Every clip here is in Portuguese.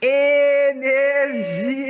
Energia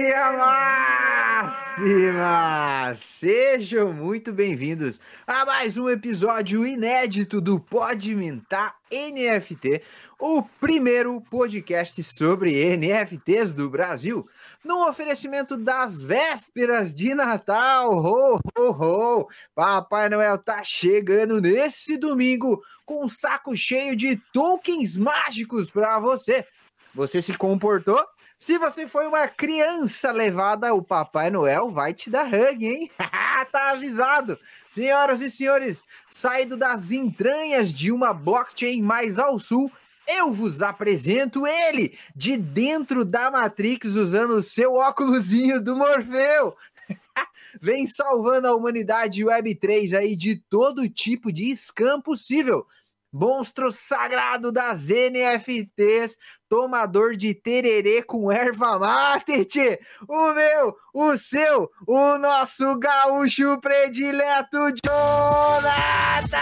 máxima! Sejam muito bem-vindos a mais um episódio inédito do Pode Mintar NFT, o primeiro podcast sobre NFTs do Brasil, no oferecimento das vésperas de Natal. Ho, ho, ho! Papai Noel tá chegando nesse domingo com um saco cheio de tokens mágicos para você. Você se comportou? Se você foi uma criança levada, o Papai Noel vai te dar hug, hein? tá avisado. Senhoras e senhores, saído das entranhas de uma blockchain mais ao sul, eu vos apresento ele, de dentro da Matrix, usando o seu óculosinho do Morfeu. Vem salvando a humanidade Web3 aí de todo tipo de scam possível monstro sagrado das NFTs, tomador de tererê com erva mate, tchê. o meu, o seu, o nosso gaúcho predileto, Jonathan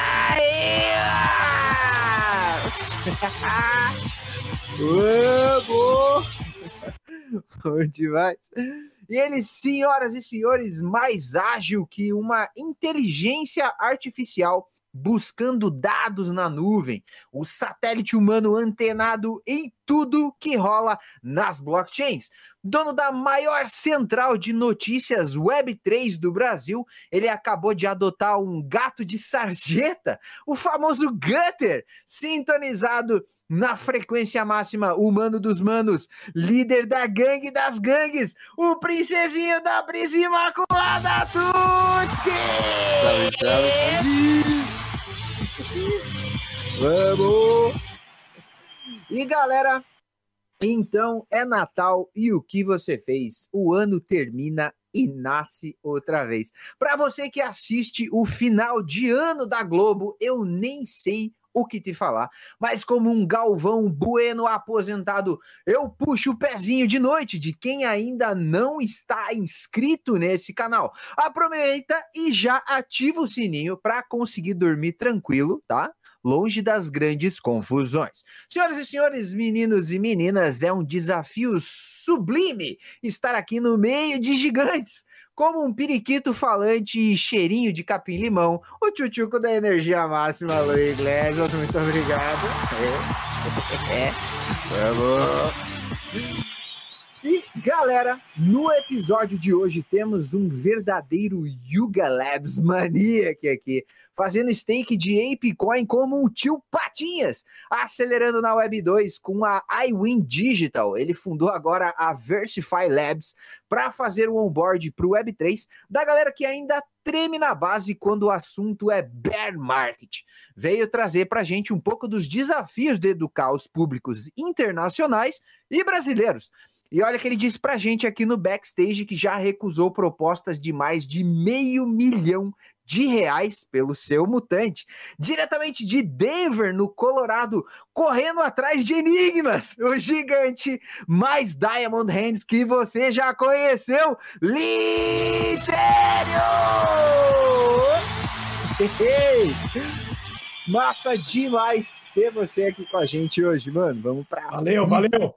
Vamos! Bom demais. E ele, senhoras e senhores, mais ágil que uma inteligência artificial buscando dados na nuvem, o satélite humano antenado em tudo que rola nas blockchains. Dono da maior central de notícias Web3 do Brasil, ele acabou de adotar um gato de sarjeta, o famoso Gutter, sintonizado na frequência máxima, humano dos manos, líder da gangue das gangues, o princesinho da brisa imaculada Tutski! Salve, salve! Vamos! E galera, então é Natal e o que você fez? O ano termina e nasce outra vez. Para você que assiste o final de ano da Globo, eu nem sei o que te falar. Mas como um Galvão Bueno aposentado, eu puxo o pezinho de noite de quem ainda não está inscrito nesse canal. Aproveita e já ativa o sininho para conseguir dormir tranquilo, tá? Longe das grandes confusões. Senhoras e senhores, meninos e meninas, é um desafio sublime estar aqui no meio de gigantes como um periquito falante e cheirinho de capim-limão, o tchutchuco da energia máxima, Lu Iglesias. Muito obrigado. É. é. E galera, no episódio de hoje temos um verdadeiro Yuga Labs maníaco aqui fazendo stake de ApeCoin como o tio Patinhas, acelerando na Web 2 com a iWin Digital. Ele fundou agora a Versify Labs para fazer o onboard para o Web 3 da galera que ainda treme na base quando o assunto é bear market. Veio trazer para gente um pouco dos desafios de educar os públicos internacionais e brasileiros. E olha que ele disse pra gente aqui no backstage que já recusou propostas de mais de meio milhão de reais pelo seu mutante, diretamente de Denver, no Colorado, correndo atrás de enigmas, o gigante mais Diamond Hands que você já conheceu, Litério! Massa demais ter você aqui com a gente hoje, mano. Vamos pra Valeu, cima. valeu!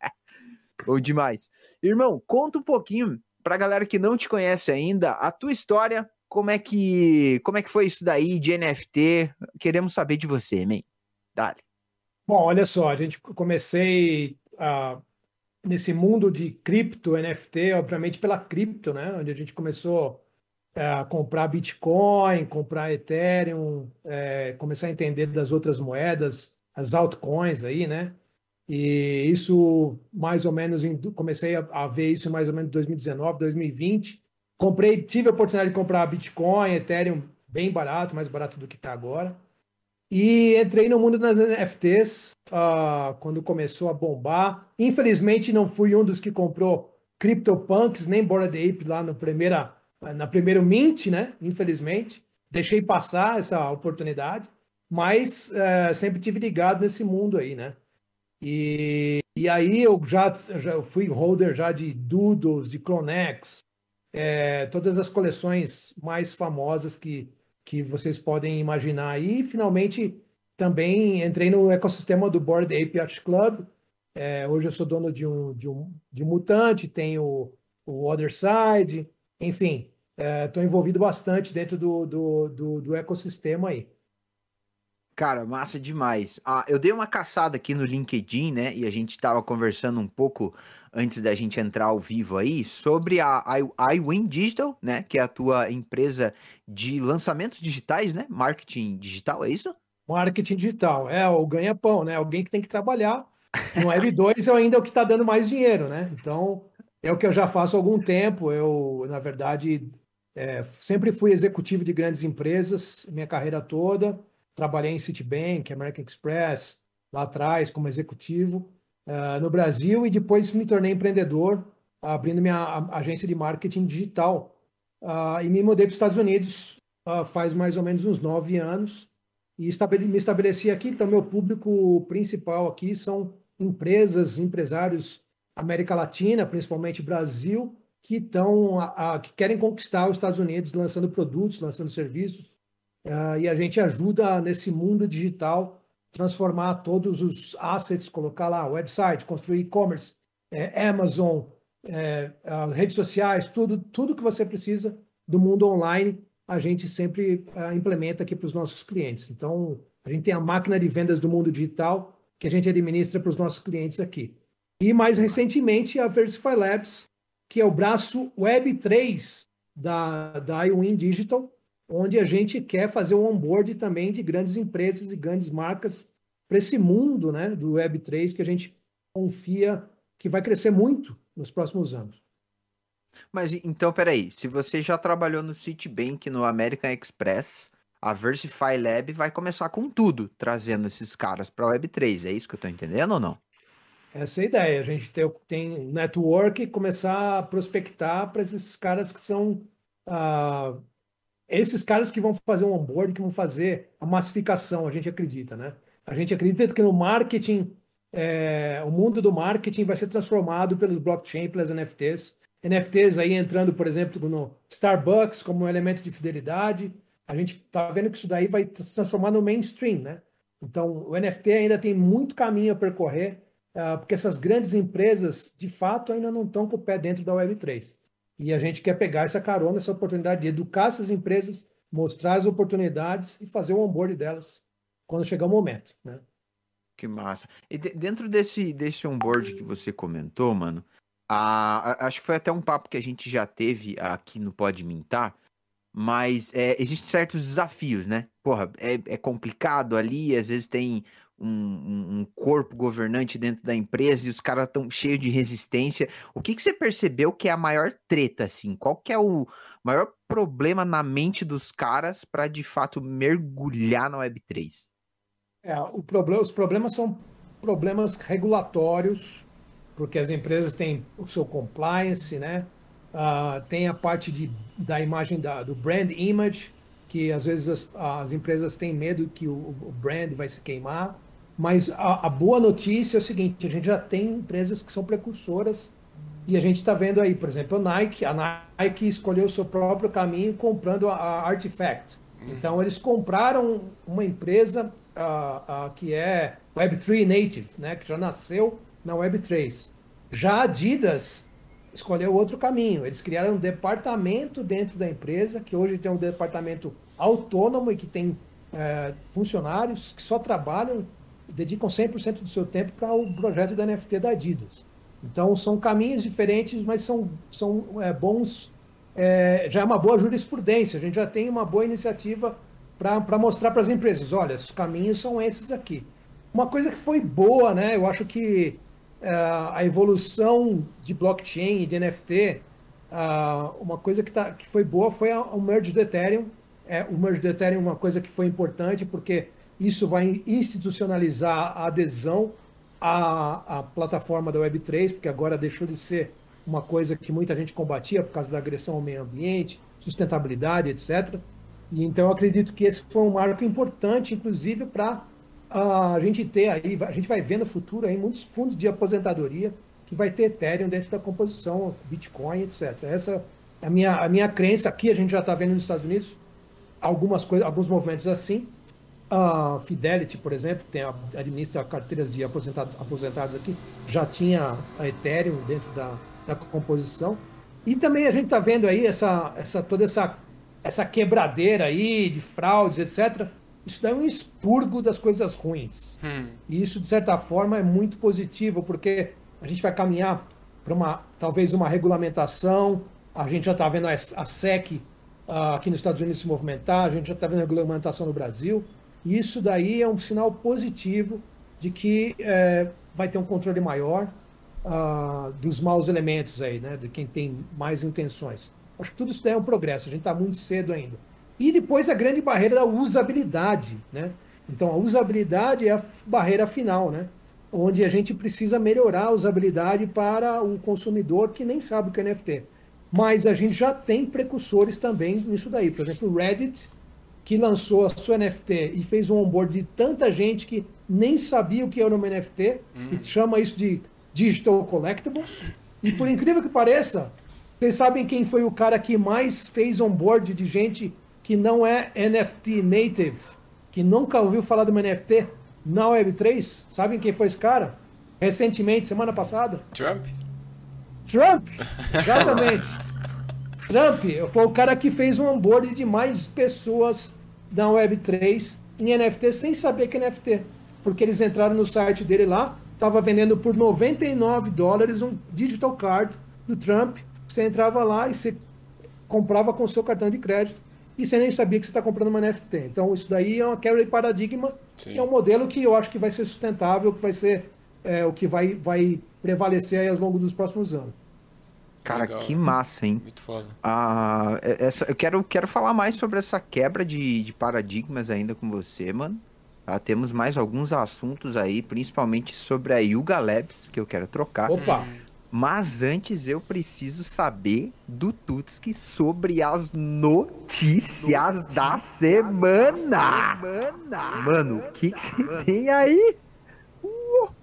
Bom demais. Irmão, conta um pouquinho pra galera que não te conhece ainda a tua história, como é que como é que foi isso daí de NFT? Queremos saber de você, man. Dale. Bom, olha só, a gente comecei uh, nesse mundo de cripto, NFT, obviamente pela cripto, né? Onde a gente começou uh, a comprar Bitcoin, comprar Ethereum, uh, começar a entender das outras moedas, as altcoins aí, né? E isso mais ou menos, em, comecei a, a ver isso mais ou menos em 2019, 2020. Comprei, tive a oportunidade de comprar Bitcoin, Ethereum bem barato, mais barato do que está agora. E entrei no mundo das NFTs uh, ah, quando começou a bombar. Infelizmente não fui um dos que comprou CryptoPunks nem Bored Ape lá no primeira, na primeiro mint, né? Infelizmente. Deixei passar essa oportunidade, mas uh, sempre tive ligado nesse mundo aí, né? E, e aí eu já, já fui holder já de Doodles, de Clonex, é, todas as coleções mais famosas que, que vocês podem imaginar. E finalmente também entrei no ecossistema do Board Ape Yacht Club É, hoje eu sou dono de um, de um, de um mutante, tenho o Other Side, enfim, estou é, envolvido bastante dentro do, do, do, do, ecossistema aí. Cara, massa demais. Ah, eu dei uma caçada aqui no LinkedIn, né? E a gente estava conversando um pouco antes da gente entrar ao vivo aí sobre a iWin Digital, né? Que é a tua empresa de lançamentos digitais, né? Marketing digital, é isso? Marketing digital, é o ganha-pão, né? Alguém que tem que trabalhar. No Web2 é ainda o que está dando mais dinheiro, né? Então, é o que eu já faço há algum tempo. Eu, na verdade, é, sempre fui executivo de grandes empresas, minha carreira toda. Trabalhei em Citibank, American Express, lá atrás, como executivo uh, no Brasil, e depois me tornei empreendedor, abrindo minha agência de marketing digital. Uh, e me mudei para os Estados Unidos uh, faz mais ou menos uns nove anos e estabele me estabeleci aqui. Então, meu público principal aqui são empresas, empresários América Latina, principalmente Brasil, que estão que querem conquistar os Estados Unidos, lançando produtos, lançando serviços, uh, e a gente ajuda nesse mundo digital transformar todos os assets, colocar lá website, construir e-commerce, é, Amazon, é, redes sociais, tudo, tudo que você precisa do mundo online, a gente sempre uh, implementa aqui para os nossos clientes. Então, a gente tem a máquina de vendas do mundo digital que a gente administra para os nossos clientes aqui. E mais recentemente a Versify Labs, que é o braço Web3 da, da iWin Digital, onde a gente quer fazer um onboard também de grandes empresas e grandes marcas para esse mundo né, do Web3 que a gente confia que vai crescer muito nos próximos anos. Mas então, peraí, se você já trabalhou no Citibank, no American Express, a Versify Lab vai começar com tudo, trazendo esses caras para a Web3, é isso que eu estou entendendo ou não? Essa é a ideia. A gente tem, tem network e começar a prospectar para esses caras que são. Uh, esses caras que vão fazer um onboard, que vão fazer a massificação, a gente acredita, né? A gente acredita que no marketing, é, o mundo do marketing vai ser transformado pelos blockchain, pelas NFTs. NFTs aí entrando, por exemplo, no Starbucks como um elemento de fidelidade. A gente está vendo que isso daí vai se transformar no mainstream, né? Então, o NFT ainda tem muito caminho a percorrer ah, porque essas grandes empresas, de fato, ainda não estão com o pé dentro da Web3. E a gente quer pegar essa carona, essa oportunidade de educar essas empresas, mostrar as oportunidades e fazer o onboard delas quando chegar o momento, né? Que massa. E de, dentro desse, desse onboard que você comentou, mano, a, a, acho que foi até um papo que a gente já teve aqui no Pode Mintar, mas é, existem certos desafios, né? Porra, é, é complicado ali, às vezes tem um, um, corpo governante dentro da empresa e os caras estão cheios de resistência. O que, que você percebeu que é a maior treta, assim? Qual que é o maior problema na mente dos caras para de fato mergulhar na Web3? É, o problema, os problemas são problemas regulatórios, porque as empresas têm o seu compliance, né? Uh, tem a parte de, da imagem da, do brand image, que às vezes as, as empresas têm medo que o, o brand vai se queimar. Mas a, a, boa notícia é o seguinte: a gente já tem empresas que são precursoras e a gente está vendo aí, por exemplo, a Nike. A Nike escolheu o seu próprio caminho comprando a, a Artifact. Uhum. Então, eles compraram uma empresa uh, uh, que é Web3 Native, né, que já nasceu na Web3. Já a Adidas escolheu outro caminho. Eles criaram um departamento dentro da empresa, que hoje tem um departamento autônomo e que tem uh, funcionários que só trabalham dedicam 100% do seu tempo para o projeto da NFT da Adidas. Então, são caminhos diferentes, mas são, são é, bons. É, já é uma boa jurisprudência, a gente já tem uma boa iniciativa para mostrar para as empresas: olha, os caminhos são esses aqui. Uma coisa que foi boa, né? Eu acho que é, a evolução de blockchain e de NFT, uma coisa que, tá, que foi boa foi o merge do Ethereum. É, o merge do Ethereum é uma coisa que foi importante porque isso vai institucionalizar a adesão à, à plataforma da Web3, porque agora deixou de ser uma coisa que muita gente combatia por causa da agressão ao meio ambiente, sustentabilidade, etc. E então eu acredito que esse foi um marco importante, inclusive, para a gente ter aí, a gente vai ver no futuro aí muitos fundos de aposentadoria que vai ter Ethereum dentro da composição, Bitcoin, etc. Essa é a minha, a minha crença aqui, a gente já está vendo nos Estados Unidos algumas coisas, alguns movimentos assim, A Fidelity, por exemplo, tem a, administra carteiras de aposentado, aposentados aqui, já tinha a Ethereum dentro da, da composição. E também a gente está vendo aí essa, essa, toda essa, essa quebradeira aí de fraudes, etc. Isso daí é um expurgo das coisas ruins. Hum. E isso, de certa forma, é muito positivo, porque a gente vai caminhar para uma talvez uma regulamentação. A gente já está vendo a, a SEC uh, aqui nos Estados Unidos se movimentar, a gente já está vendo a regulamentação no Brasil. E isso daí é um sinal positivo de que é, vai ter um controle maior uh, dos maus elementos aí, né? De quem tem mais intenções. Acho que tudo isso daí é um progresso, a gente está muito cedo ainda. E depois a grande barreira da usabilidade, né? Então a usabilidade é a barreira final, né? Onde a gente precisa melhorar a usabilidade para o consumidor que nem sabe o que é NFT. Mas a gente já tem precursores também nisso daí. Por exemplo, o Reddit que lançou a sua NFT e fez um onboard de tanta gente que nem sabia o que era uma NFT hum. e chama isso de Digital Collectibles. E por incrível que pareça, vocês sabem quem foi o cara que mais fez onboard de gente que não é NFT native, que nunca ouviu falar de uma NFT na Web3? Sabem quem foi esse cara? Recentemente, semana passada? Trump. Trump, exatamente. Trump foi o cara que fez um onboard de mais pessoas da Web3 em NFT sem saber que é NFT. Porque eles entraram no site dele lá, estava vendendo por 99 dólares um digital card do Trump. Você entrava lá e você comprava com o seu cartão de crédito e você nem sabia que você está comprando uma NFT. Então, isso daí é uma quebra de paradigma Sim. é um modelo que eu acho que vai ser sustentável, que vai ser é, o que vai, vai prevalecer aí ao longo dos próximos anos. Cara, Legal. que massa, hein? Muito foda. Ah, é, essa, eu quero, quero falar mais sobre essa quebra de, de paradigmas ainda com você, mano. Tá? Temos mais alguns assuntos aí, principalmente sobre a Yuga Labs, que eu quero trocar. Opa! Mas antes eu preciso saber do Tutski sobre as notícias, notícias da, semana. da semana. Mano, o que, que você tem aí?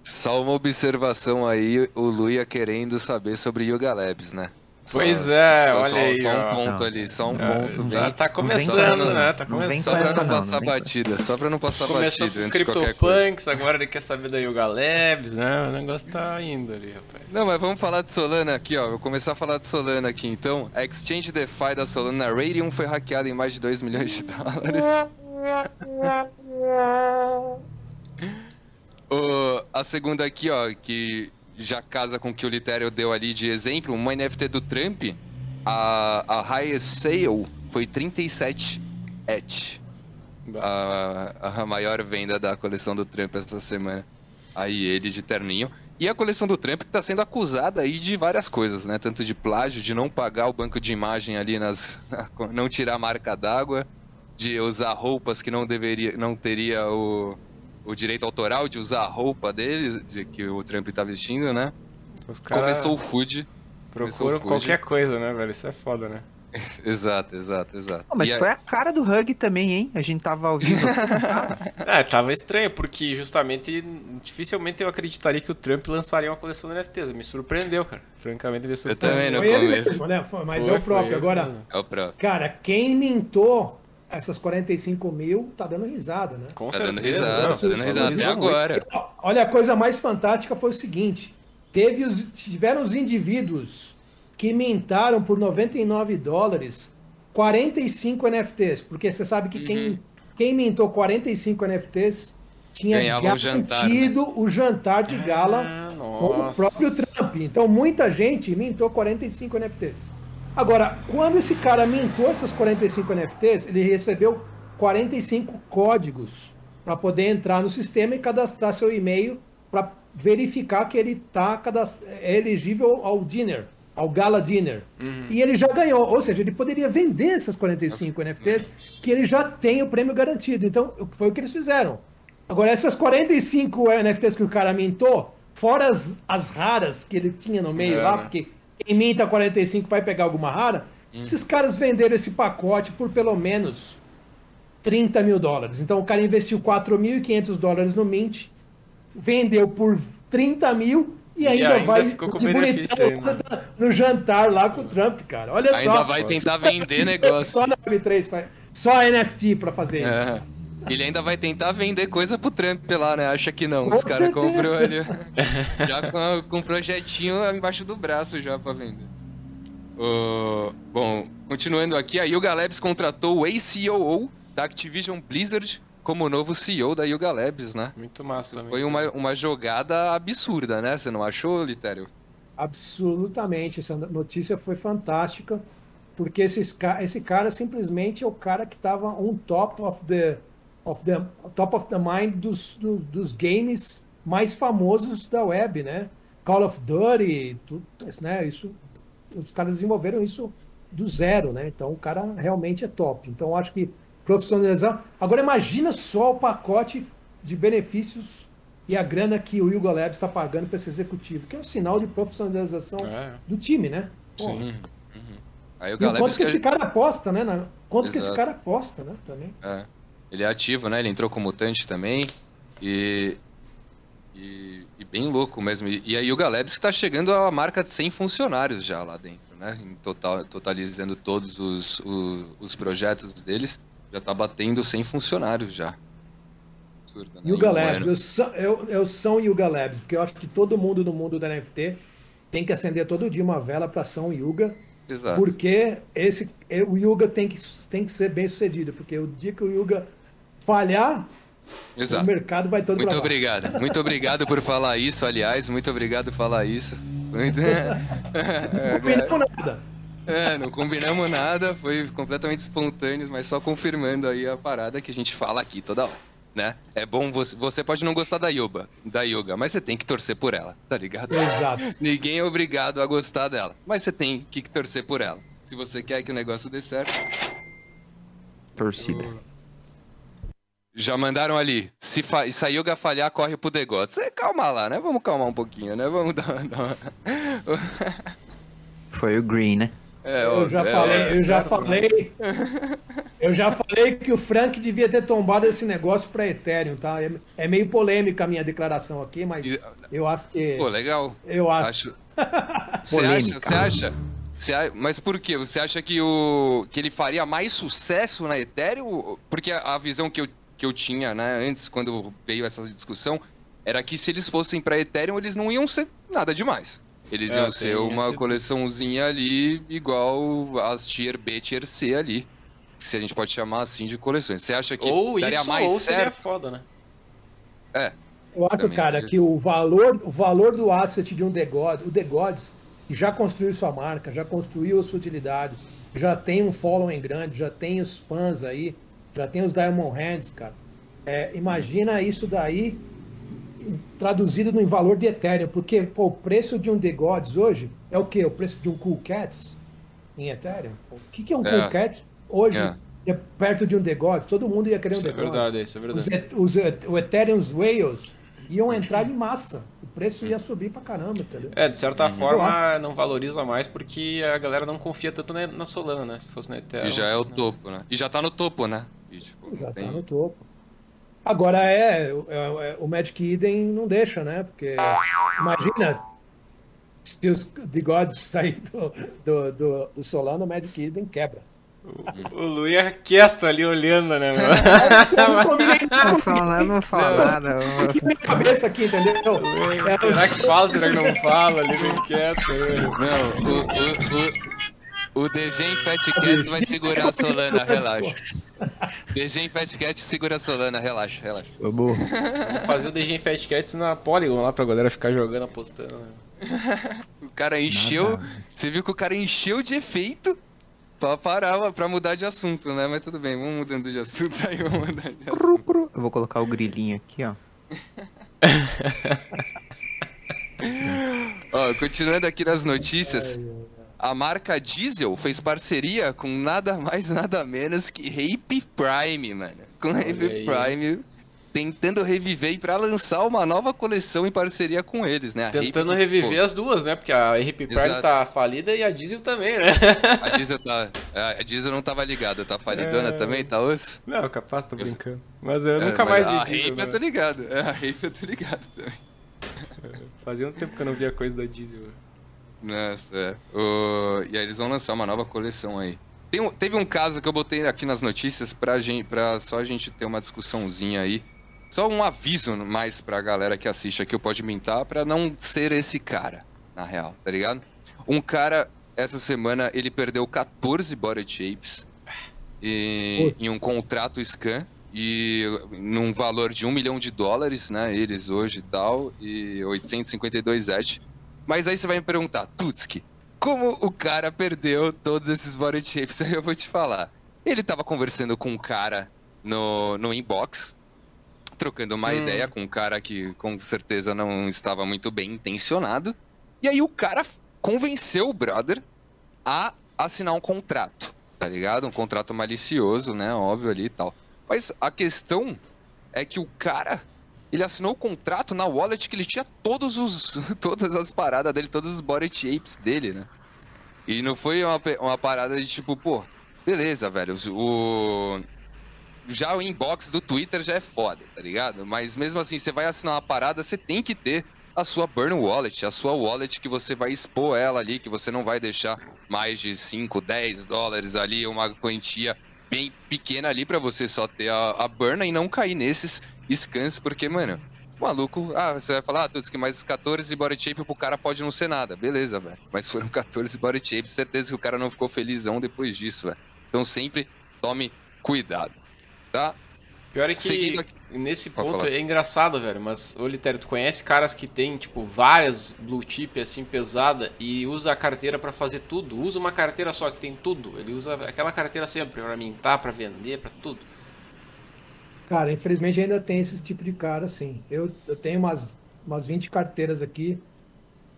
Só uma observação aí, o Luia querendo saber sobre Yoga Labs, né? Pois é, só, olha só, aí. Só um ponto não. ali, só um é, ponto. Já bem... tá começando, né? Tá começando. Só pra não, não passar batida, só pra não passar Começou batida de qualquer coisa. agora ele quer saber da Yoga Labs, né? O negócio tá indo ali, rapaz. Não, mas vamos falar de Solana aqui, ó. Vou começar a falar de Solana aqui, então. A Exchange DeFi da Solana Radium foi hackeada em mais de 2 milhões de dólares. A segunda aqui, ó, que já casa com o que o Litério deu ali de exemplo, uma NFT do Trump, a, a highest sale foi 37 ETH. A, a maior venda da coleção do Trump essa semana. Aí ele de terninho. E a coleção do Trump está sendo acusada aí de várias coisas, né? Tanto de plágio, de não pagar o banco de imagem ali nas. não tirar a marca d'água, de usar roupas que não deveria. não teria o o direito autoral de usar a roupa deles, de que o Trump tá vestindo, né? Cara... Começou o food. Procuram qualquer coisa, né, velho? Isso é foda, né? exato, exato, exato. Oh, mas e foi a... a cara do Hug também, hein? A gente tava ouvindo. é, tava estranho, porque justamente dificilmente eu acreditaria que o Trump lançaria uma coleção de NFTs. Me surpreendeu, cara. Francamente, me surpreendeu. Eu também no começo. Mesmo, né? Mas foi, é o próprio. Agora, é o próprio. Cara, quem mintou essas 45 mil tá dando risada, né? Com tá certeza. dando risada, tá dando risada até agora. Olha, a coisa mais fantástica foi o seguinte: teve os, tiveram os indivíduos que mintaram por 99 dólares 45 NFTs, porque você sabe que uhum. quem, quem mintou 45 NFTs tinha Ganhava garantido o jantar, né? o jantar de gala ah, com o próprio Trump. Então muita gente mintou 45 NFTs. Agora, quando esse cara mintou essas 45 NFTs, ele recebeu 45 códigos para poder entrar no sistema e cadastrar seu e-mail para verificar que ele está é elegível ao dinner, ao gala dinner. Uhum. E ele já ganhou, ou seja, ele poderia vender essas 45 Nossa. NFTs que ele já tem o prêmio garantido. Então, foi o que eles fizeram. Agora, essas 45 NFTs que o cara mintou, fora as, as raras que ele tinha no meio é, lá, né? porque quem minta 45 vai pegar alguma rara. Hum. Esses caras venderam esse pacote por pelo menos 30 mil dólares. Então o cara investiu 4.500 dólares no Mint, vendeu por 30 mil e ainda, e ainda vai ficou com benefício no jantar lá com o Trump, cara. Olha ainda só. Ainda vai tentar vender negócio. Só na Web3, só NFT para fazer é. isso. Ele ainda vai tentar vender coisa pro Trump lá, né? Acha que não. Os caras comprou ali. já com, com um projetinho embaixo do braço já pra vender. Ô, bom, continuando aqui, a Yuga Labs contratou o ex-COO da Activision Blizzard como novo CEO da Yuga Labs, né? Muito massa também. Foi uma, uma jogada absurda, né? Você não achou, Litério? Absolutamente, essa notícia foi fantástica, porque esses, esse cara simplesmente é o cara que estava on top of the, of the, top of the mind dos, dos, dos games mais famosos da web, né? Call of Duty, tudo, né? Isso, os caras desenvolveram isso do zero, né? Então o cara realmente é top. Então eu acho que profissionalizar. Agora imagina só o pacote de benefícios e a grana que o Yuga Labs está pagando para esse executivo, que é um sinal de profissionalização É, do time, né? Pô, sim. A E Yuga o quanto Labs que esse cara aposta, né? Quanto que esse Exato. cara aposta, né? Também. É. Ele é ativo, né? Ele entrou como mutante também. E, e, e bem louco mesmo. E, e a Yuga Labs que tá chegando à marca de 100 funcionários já lá dentro, né? Em total, totalizando todos os, os, os projetos deles. Já tá batendo 100 funcionários já. Absurdo, né? Yuga Em um Labs, eu, sou- eu, eu sou Yuga Labs, porque eu acho que todo mundo no mundo da NFT tem que acender todo dia uma vela para São Yuga, Exato. porque esse, o Yuga tem que, tem que ser bem sucedido, porque o dia que o Yuga falhar, o Exato. mercado vai todo Muito obrigado. Muito obrigado por falar isso, aliás. Muito obrigado por falar isso. Muito... Não combinamos nada. É, não combinamos nada, foi completamente espontâneo, mas só confirmando aí a parada que a gente fala aqui toda hora, né? É bom, você, você pode não gostar da Yuba, da Yuga, mas você tem que torcer por ela, tá ligado? Exato. Ninguém é obrigado a gostar dela, mas você tem que torcer por ela. Se você quer que o negócio dê certo, Torcida. Já mandaram ali, se, fa- se a Yuga falhar, corre pro degote. Você calma lá, né? Vamos calmar um pouquinho, né? Vamos dar, dar uma... Foi o Green, né? É, Eu já é, falei, eu já falei, eu já falei que o Frank devia ter tombado esse negócio para Ethereum, tá? É, é meio polêmica a minha declaração aqui, mas E- eu acho que, Pô, legal. eu acho, Acho. Você acha? Você acha? Você Mas por quê? Você acha que, o... que ele faria mais sucesso na Ethereum? Porque a, a visão que eu, que eu tinha, né, antes, quando veio essa discussão, era que se eles fossem pra Ethereum, eles não iam ser nada demais. Eles É, iam ser uma esse- coleçãozinha ali, igual as Tier B, Tier C ali. Se a gente pode chamar assim de coleções. Você acha que Ou daria isso, mais ou seria certo? foda, né? É, eu acho, Também cara, acredito. que o valor, o valor do asset de um The God, o The Gods, que já construiu sua marca, já construiu a sua utilidade, já tem um following grande, já tem os fãs aí, já tem os Diamond Hands, cara. É, imagina isso daí traduzido no valor de Ethereum, porque pô, o preço de um The Gods hoje é o quê? O preço de um Cool Cats em Ethereum? Pô, O que, que é um É. Cool Cats hoje É. é perto de um The Gods? Todo mundo ia querer um Isso The é Gods. verdade, isso é verdade. os, o Ethereum's Whales iam entrar em massa. O preço ia subir pra caramba, entendeu? É, de certa Eu forma não valoriza mais porque a galera não confia tanto na, na Solana, né? Se fosse na Ethereum. e já é o né? topo, né? E já tá no topo, né? E, tipo, Já não tá tem- no topo. Agora é, é- é- o Magic Eden não deixa, né? Porque imagina se os The Gods saírem do, do, do, do Solana, o Magic Eden quebra. O Lu ia quieto ali olhando, né, mano? Não combina Não fala nada, não fala nada. aqui na minha cabeça aqui, entendeu? É, será que fala, será que não fala ali, bem quieto? Não, o, o, o, o DG em Fat Cats vai segurar a Solana, relaxa. DG em Fat Cat segura a Solana, relaxa, relaxa. Vamos. Vamos fazer o DG em Fat Cats na Polygon lá pra galera ficar jogando, apostando. Né? O cara encheu. Nada. Você viu que o cara encheu de efeito pra parar, pra mudar de assunto, né? Mas tudo bem, vamos mudando de assunto aí, vamos mudar de assunto. Cru, cru. Eu vou colocar o grilinho aqui, ó. Ó, continuando aqui nas notícias, a marca Diesel fez parceria com nada mais, nada menos que Rape Prime, mano. Com Rape aí. Prime, tentando reviver e pra lançar uma nova coleção em parceria com eles, né? A Rape Tentando que, reviver pô, as duas, né? Porque a RP Prime Exato. tá falida e a Diesel também, né? a Diesel tá. A Diesel não tava ligada, tá falidona É. também, tá osso? Não, capaz, tô brincando. Mas eu É, nunca mas mais A vi Diesel. Rape eu né? tô ligado. É, a Rape eu tô ligado também. Fazia um tempo que eu não via coisa da Diesel. Nossa, é. O- E aí eles vão lançar uma nova coleção aí. Um- teve um caso que eu botei aqui nas notícias pra, gente, pra só a gente ter uma discussãozinha aí. Só um aviso mais pra galera que assiste aqui o Pode Mintar pra não ser esse cara, na real, tá ligado? Um cara, essa semana, ele perdeu 14 body shapes e, em um contrato scan e num valor de um milhão de dólares, né? Eles hoje e tal, e 852 ETH. Mas aí você vai me perguntar, Tutski, como o cara perdeu todos esses body shapes? Aí eu vou te falar. Ele tava conversando com um cara no, no inbox, trocando uma Hum. ideia com um cara que com certeza não estava muito bem intencionado. E aí o cara convenceu o brother a assinar um contrato, tá ligado? Um contrato malicioso, né? Óbvio ali e tal. Mas a questão é que o cara, ele assinou o contrato na wallet que ele tinha todos os, todas as paradas dele, todos os body shapes dele, né? E não foi uma, uma parada de tipo, pô, beleza, velho, o... Já o inbox do Twitter já é foda, tá ligado? Mas mesmo assim, você vai assinar uma parada, você tem que ter a sua burn wallet, a sua wallet que você vai expor ela ali, que você não vai deixar mais de 5, 10 dólares ali, uma quantia bem pequena ali pra você só ter a, a burn e não cair nesses scans, porque, mano, maluco, ah, você vai falar, ah, Tuts, que mais 14 body shape pro cara pode não ser nada. Beleza, velho. Mas foram 14 body shapes, certeza que o cara não ficou felizão depois disso, velho. Então sempre tome cuidado, tá? Pior é que Seguindo nesse Pode ponto falar. é engraçado, velho. Mas, ô Litério, tu conhece caras que tem, tipo, várias blue chip assim pesada e usa a carteira pra fazer tudo? Usa uma carteira só que tem tudo. Ele usa aquela carteira sempre pra mintar, pra vender, pra tudo. Cara, infelizmente ainda tem esse tipo de cara, sim. Eu, eu tenho umas, umas 20 carteiras aqui,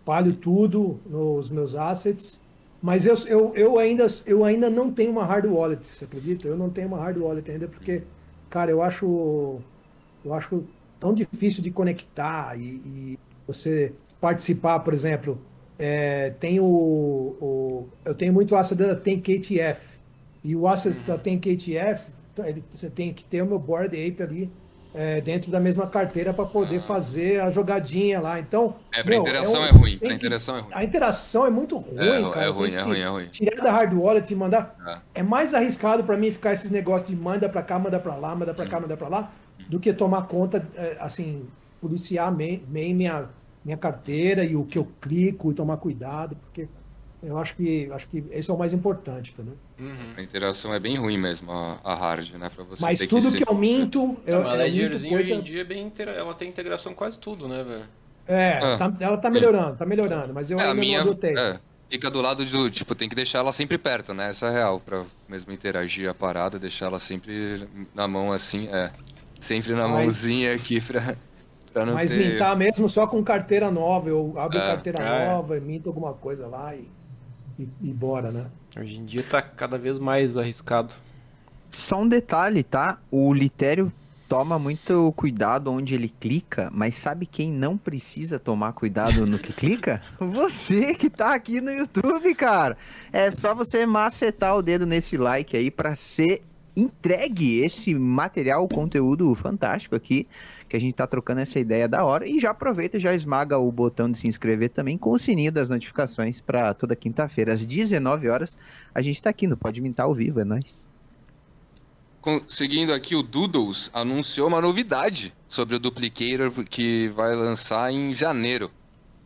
palho tudo nos meus assets, mas eu, eu, eu, ainda, eu ainda não tenho uma hard wallet, você acredita? Eu não tenho uma hard wallet ainda porque, cara, eu acho, eu acho tão difícil de conectar e, e você participar, por exemplo, é, tem o, o- eu tenho muito asset da TankATF e o asset da TankATF tá, ele- você tem que ter o meu board ape ali é, dentro da mesma carteira para poder fazer a jogadinha lá. Então, É, pra meu, interação um- é, ruim, pra que- interação é ruim. a interação é muito ruim, É, cara. é ruim, é ruim, é ruim. Tirar da hard wallet e mandar. É. É mais arriscado para mim ficar esses negócios de manda para cá, manda para lá, manda para Hum. cá, manda para lá, do que tomar conta, é, assim, policiar bem minha, minha carteira e o que eu clico e tomar cuidado, porque eu acho que acho que esse é o mais importante, entendeu? Uhum. A interação é bem ruim mesmo, a, a hard, né? Pra você Mas ter tudo que que, eu minto, eu, Mas a eu minto Ledgerzinho hoje coisa... em dia é bem intera- ela tem integração com quase tudo, né, velho? É, Ah. tá- ela tá melhorando, tá melhorando, mas eu É, a ainda minha não adotei. é, fica do lado do, tipo, tem que deixar ela sempre perto, né? Essa é a real, pra mesmo interagir a parada, deixar ela sempre na mão assim, é. Sempre na Mas- mãozinha aqui pra, Mas ter... mintar mesmo só com carteira nova, eu abro É. carteira É. nova, minto alguma coisa lá e, e, e bora, né? Hoje em dia tá cada vez mais arriscado. Só um detalhe, tá? O Litério toma muito cuidado onde ele clica, mas sabe quem não precisa tomar cuidado no que clica? Você que tá aqui no YouTube, cara. É só você macetar o dedo nesse like aí pra ser entregue esse material, conteúdo fantástico aqui, que a gente tá trocando essa ideia da hora. E já aproveita e já esmaga o botão de se inscrever também com o sininho das notificações pra toda quinta-feira, às 19 horas. A gente tá aqui no Pode Mintar ao vivo, é nóis. Seguindo aqui, o Doodles anunciou uma novidade sobre o Duplicator que vai lançar em janeiro.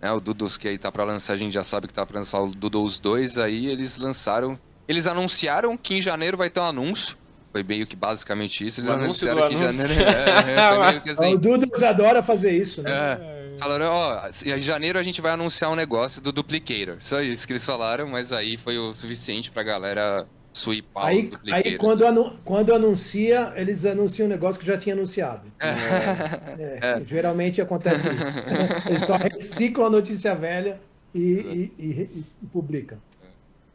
Né, o Doodles que aí tá pra lançar, a gente já sabe que tá pra lançar o Doodles 2, aí eles lançaram... Eles anunciaram que em janeiro vai ter um anúncio. Foi meio que basicamente isso. Eles O anúncio anunciaram do que em anúncio. janeiro... É, é, foi meio que assim... o Dudas adora fazer isso, né? É, falaram, ó, em janeiro a gente vai anunciar um negócio do Duplicator. Só isso que eles falaram, mas aí foi o suficiente pra galera os Aí, Duplicators. aí quando, anu- quando anuncia, eles anunciam um negócio que já tinha anunciado. É, Geralmente acontece isso. Eles só reciclam a notícia velha e, e, e- e publicam.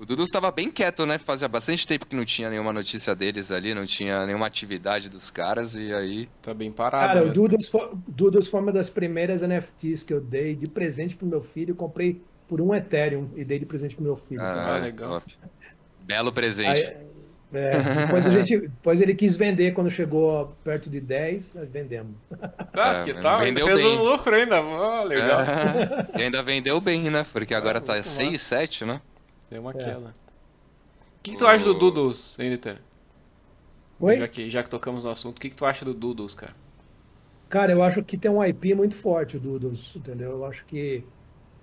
O Dudu estava bem quieto, né? Fazia bastante tempo que não tinha nenhuma notícia deles ali, não tinha nenhuma atividade dos caras, e aí. Tá bem parado. Cara, o mesmo. Dudas foi, Dudas foi uma das primeiras NFTs que eu dei de presente pro meu filho. Comprei por um Ethereum e dei de presente pro meu filho. cara. Caralho, legal. top. Belo presente. Aí, é, depois, a gente, depois ele quis vender quando chegou perto de 10, nós vendemos. Ah, É, que tal? Ele vendeu fez bem. um lucro ainda. Ó, legal. É. Ainda vendeu bem, né? Porque agora tá muito 6, massa. 7, né? Deu uma É. queda. O que, que tu acha do Doodles, hein, Litter? Oi? Já que, já que tocamos no assunto, o que, que tu acha do Doodles, cara? Cara, eu acho que tem um IP muito forte o Doodles, entendeu? Eu acho que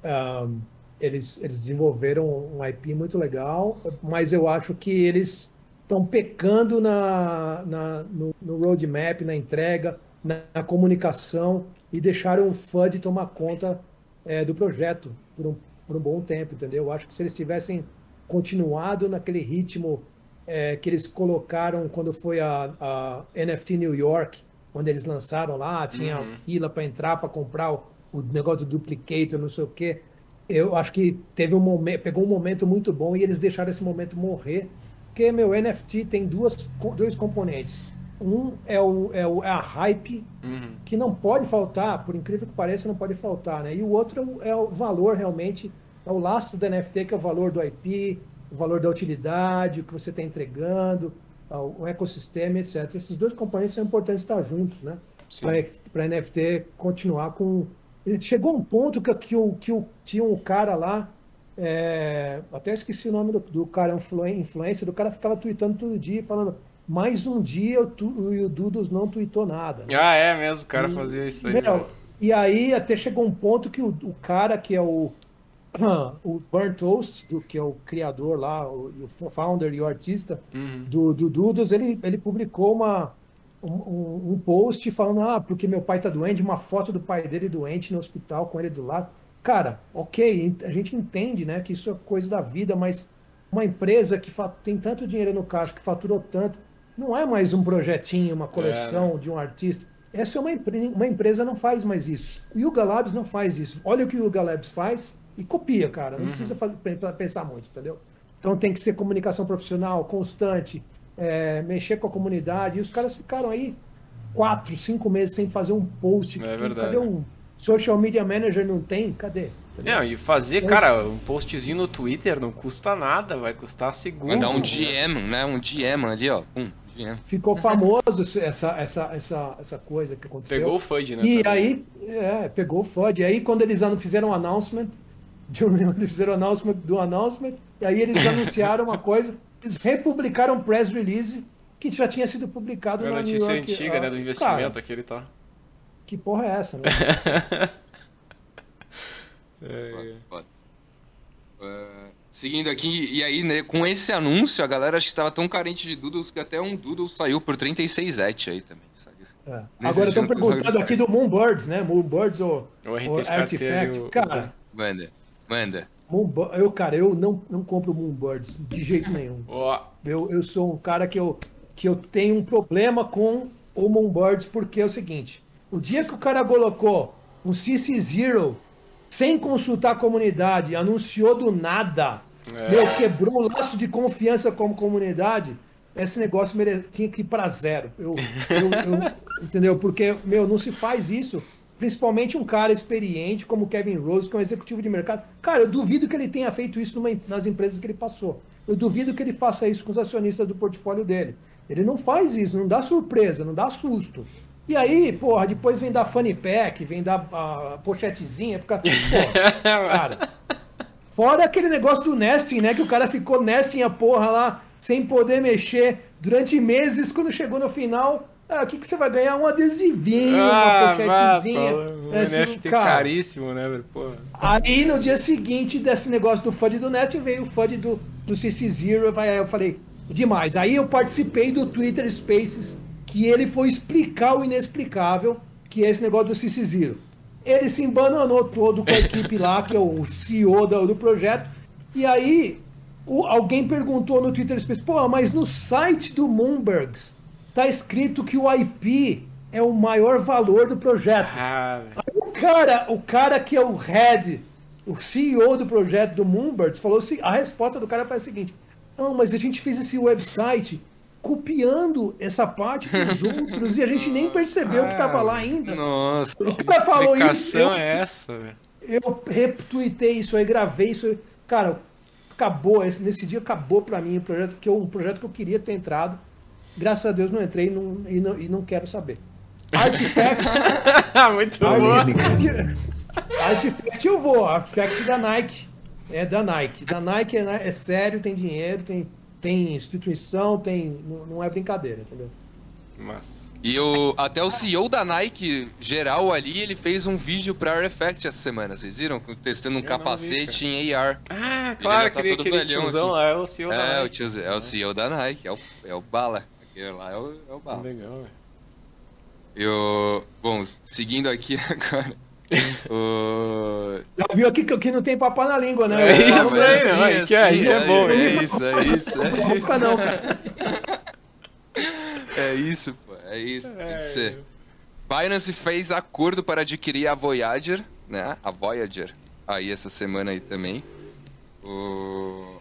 um, eles, eles desenvolveram um IP muito legal, mas eu acho que eles estão pecando na, na, no, no roadmap, na entrega, na, na comunicação e deixaram o FUD tomar conta é, do projeto por um, por um bom tempo, entendeu? Eu acho que se eles tivessem continuado naquele ritmo é, que eles colocaram quando foi a, a, NFT New York, quando eles lançaram lá, tinha Uhum. fila para entrar, para comprar o, o negócio do duplicator, não sei o quê. Eu acho que teve um momento, pegou um momento muito bom e eles deixaram esse momento morrer, porque meu NFT tem duas, dois componentes. Um é, o, é, o, é a hype Uhum. que não pode faltar, por incrível que pareça, não pode faltar, né? E o outro é o- é valor realmente, é o lastro do NFT, que é o valor do IP, o valor da utilidade, o que você está entregando, o ecossistema, etc. Esses dois componentes são importantes estar juntos, né? Para NFT continuar com. Chegou um ponto que, que, o, que o, tinha um cara lá, é, até esqueci o nome do, do cara, influencer, do cara ficava tweetando todo dia, falando mais um dia o, tu, o Dudos não tweetou nada. né? Ah, é mesmo, o cara E- fazia isso aí. Meu, e aí até chegou um ponto que o, o cara que é o, o Burn Toast, do, que é o criador lá, o, o founder e o artista Uhum. do, do Dudos, ele, ele publicou uma, um, um- post falando, ah, porque meu pai tá doente, uma foto do pai dele doente no hospital com ele do lado. Cara, ok, a gente entende, né, que isso é coisa da vida, mas uma empresa que tem tanto dinheiro no caixa, que faturou tanto, não é mais um projetinho, uma coleção de um artista. Essa é uma, empre- uma empresa não faz mais isso. O Yuga Labs não faz isso. Olha o que o Yuga Labs faz e copia, cara. Não precisa fazer, pe- pensar muito, entendeu? Então tem que ser comunicação profissional, constante, é, mexer com a comunidade. E os caras ficaram aí quatro, cinco meses sem fazer um post. É verdade. Cadê um social media manager? Não tem? Cadê? Não, e fazer, Mas- cara, um postzinho no Twitter não custa nada, vai custar segundos. Mandar um né? GM, né? Um GM ali, ó. Pum, GM. Ficou famoso essa, essa, essa, essa coisa que aconteceu. Pegou o FUD, né? E também. aí, é, pegou o FUD. E aí, quando eles fizeram o announcement, de um- eles fizeram o announcement do announcement, e aí eles anunciaram uma coisa, eles republicaram um press release que já tinha sido publicado Uma na notícia York, antiga, ah, né? Do cara, investimento aquele e tal. que porra é essa, né? É, Foda. É, seguindo aqui, e aí, né, com esse anúncio, a galera acho que tava tão carente de Doodles que até um Doodle saiu por 36 et aí também, sabe? É. Agora estão perguntando aqui do Moonbirds, né? Moonbirds ou, ou Artifact. o- Cara, Manda, manda. Eu, cara, eu não, não compro Moonbirds de jeito nenhum. Eu, eu sou um cara que eu, que eu tenho um problema com o Moonbirds, porque é o seguinte: o dia que o cara colocou um CC Zero sem consultar a comunidade, anunciou do nada, É. meu, quebrou o laço de confiança com a comunidade, esse negócio mere... tinha que ir para zero. Eu, eu- eu- entendeu? Porque, meu, não se faz isso. Principalmente um cara experiente como o Kevin Rose, que é um executivo de mercado. Cara, eu duvido que ele tenha feito isso numa- nas empresas que ele passou. Eu duvido que ele faça isso com os acionistas do portfólio dele. Ele não faz isso, não dá surpresa, não dá susto. E aí, porra, depois vem dar funny pack, vem dar a pochetezinha, fica, porra, cara. Fora aquele negócio do nesting, né? Que o cara ficou nesting a porra lá, sem poder mexer durante meses, quando chegou no final. Ah, o que, que você vai ganhar? Um adesivinho, Ah, uma vá, pochetezinha. um É, assim, cara, caríssimo, né, velho? Pô. Aí no dia seguinte desse negócio do FUD do Nest, veio o FUD do, do CC Zero. Aí eu falei, demais. Aí eu participei do Twitter Spaces, que ele foi explicar o inexplicável, que é esse negócio do CC Zero. Ele se embananou todo com a equipe lá, que é o CEO do, do projeto. E aí o- alguém perguntou no Twitter Spaces, pô, mas no site do Moonbergs tá escrito que o IP é o maior valor do projeto. Ah. O cara, o cara que é o head, o CEO do projeto do Moonbirds, falou assim: a resposta do cara foi a seguinte: não, mas a gente fez esse website copiando essa parte dos outros e a gente nem percebeu que estava lá ainda. Nossa. O cara falou isso, eu, é essa, velho? eu retweetei isso aí, gravei isso aí. Cara, acabou, esse- nesse dia acabou pra mim o projeto, que eu, um projeto que eu queria ter entrado. Graças a Deus não entrei e não, e não, e não quero saber. Artifact, Muito bom. Artifact, Artifact eu vou, Artifact da Nike. É da Nike. Da Nike é, é sério, tem dinheiro, tem, tem instituição, tem. Não, não é brincadeira, entendeu? Mas. E o, até o CEO da Nike geral ali, ele fez um vídeo pra Artifact essa semana, vocês viram? Testando um Eu não vi, capacete em AR. Ah, já claro, tá aquele, todo aquele velhão, tiozão assim. lá é o CEO da É, o, Nike. tio, é o CEO da Nike, é o, é o Bala. Aquele lá é o, é o Bala. Legal, velho. E o, bom, seguindo aqui agora. Já viu aqui que aqui não tem papá na língua, né? É isso aí, né? Aí que aí é bom, É isso, é isso, é isso. fica não. É isso, pô, é isso, tem É. que ser. Binance fez acordo para adquirir a Voyager, né? A Voyager, aí essa semana aí também. O...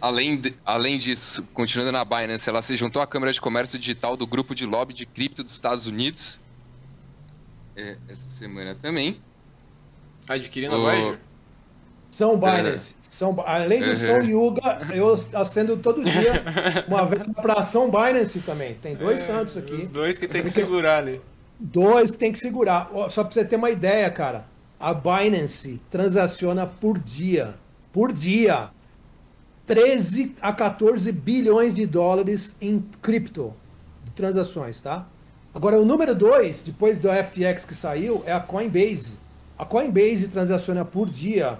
Além, de- além disso, continuando na Binance, ela se juntou à Câmara de Comércio Digital do Grupo de Lobby de Cripto dos Estados Unidos. É, essa semana também. Adquirindo a O- Voyager? São Binance. São, além do Uhum. São Yuga, eu acendo todo dia uma vela para São Binance também. Tem dois É, santos aqui. Os dois que tem que segurar ali. Dois que tem que segurar. Só para você ter uma ideia, cara. A Binance transaciona por dia. Por dia. 13 a 14 bilhões de dólares em cripto de transações, tá? Agora, o número dois, depois do FTX que saiu, é a Coinbase. A Coinbase transaciona por dia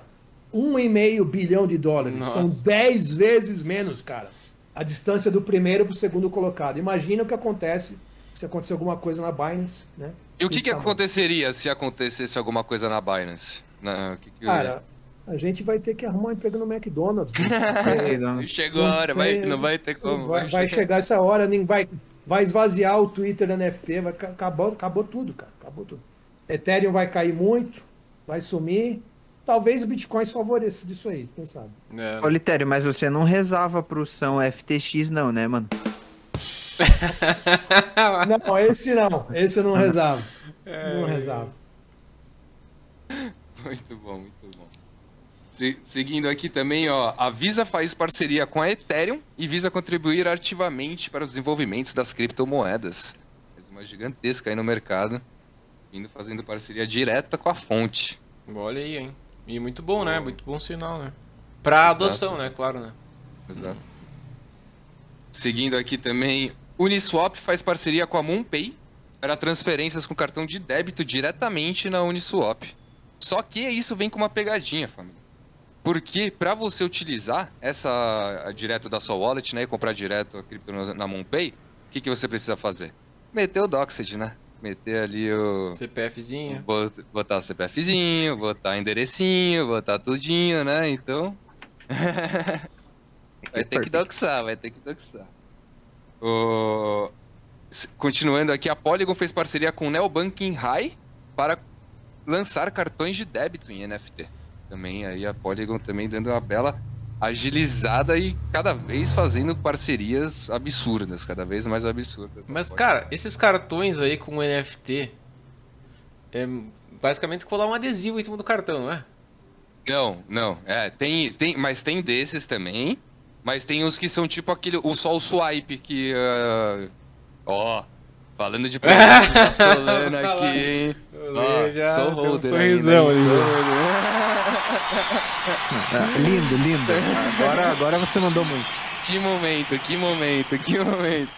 1,5 bilhão de dólares. Nossa. São 10 vezes menos, cara. A distância do primeiro para o segundo colocado. Imagina o que acontece se acontecer alguma coisa na Binance, né? E o que, que aconteceria se acontecesse alguma coisa na Binance? Na, o que que- Cara, a gente vai ter que arrumar um emprego no McDonald's. Chegou a hora, vai, não vai ter como. vai, vai chegar essa hora, nem vai, vai esvaziar o Twitter da NFT, vai, ca- acabou, acabou tudo, cara. Acabou tudo. Ethereum vai cair muito, vai sumir. Talvez o Bitcoin se favoreça disso aí, quem sabe. É. Ô, Litério, mas você não rezava pro São FTX, não, né, mano? Não, esse não. Esse eu não rezava. É. Não rezava. Muito bom, muito bom. Se- seguindo aqui também, ó, a Visa faz parceria com a Ethereum e visa contribuir ativamente para os desenvolvimentos das criptomoedas. Mais uma gigantesca aí no mercado, indo fazendo parceria direta com a fonte. Olha aí, hein? E muito bom, né? Muito bom sinal, né? Exato. adoção, né? Claro, né? Exato. Seguindo aqui também, Uniswap faz parceria com a MoonPay para transferências com cartão de débito diretamente na Uniswap. Só que isso vem com uma pegadinha, família. Porque para você utilizar essa direto da sua wallet, né, e comprar direto a cripto na MoonPay, o que, que você precisa fazer? Meter o Doxed, né? Meter ali o CPFzinho. Bot- botar CPFzinho, botar enderecinho, botar tudinho, né? Então. vai ter que doxar, vai ter que doxar. O... Continuando aqui, a Polygon fez parceria com o Neobanking High para lançar cartões de débito em NFT. Também aí a Polygon também dando uma bela agilizada e cada vez fazendo parcerias absurdas, cada vez mais absurdas. Mas, cara, esses cartões aí com NFT é basicamente colar um adesivo em cima do cartão, não é? Não, não. É, tem, tem, mas tem desses também. Mas tem uns que são tipo aquele, o só o swipe que, ah, ó, falando de produtos da Solana aqui, hein? Ó, sou holder sorrisão ainda, ali. sou Ah, lindo, lindo. Agora, agora você mandou muito. Que momento, que momento, que momento.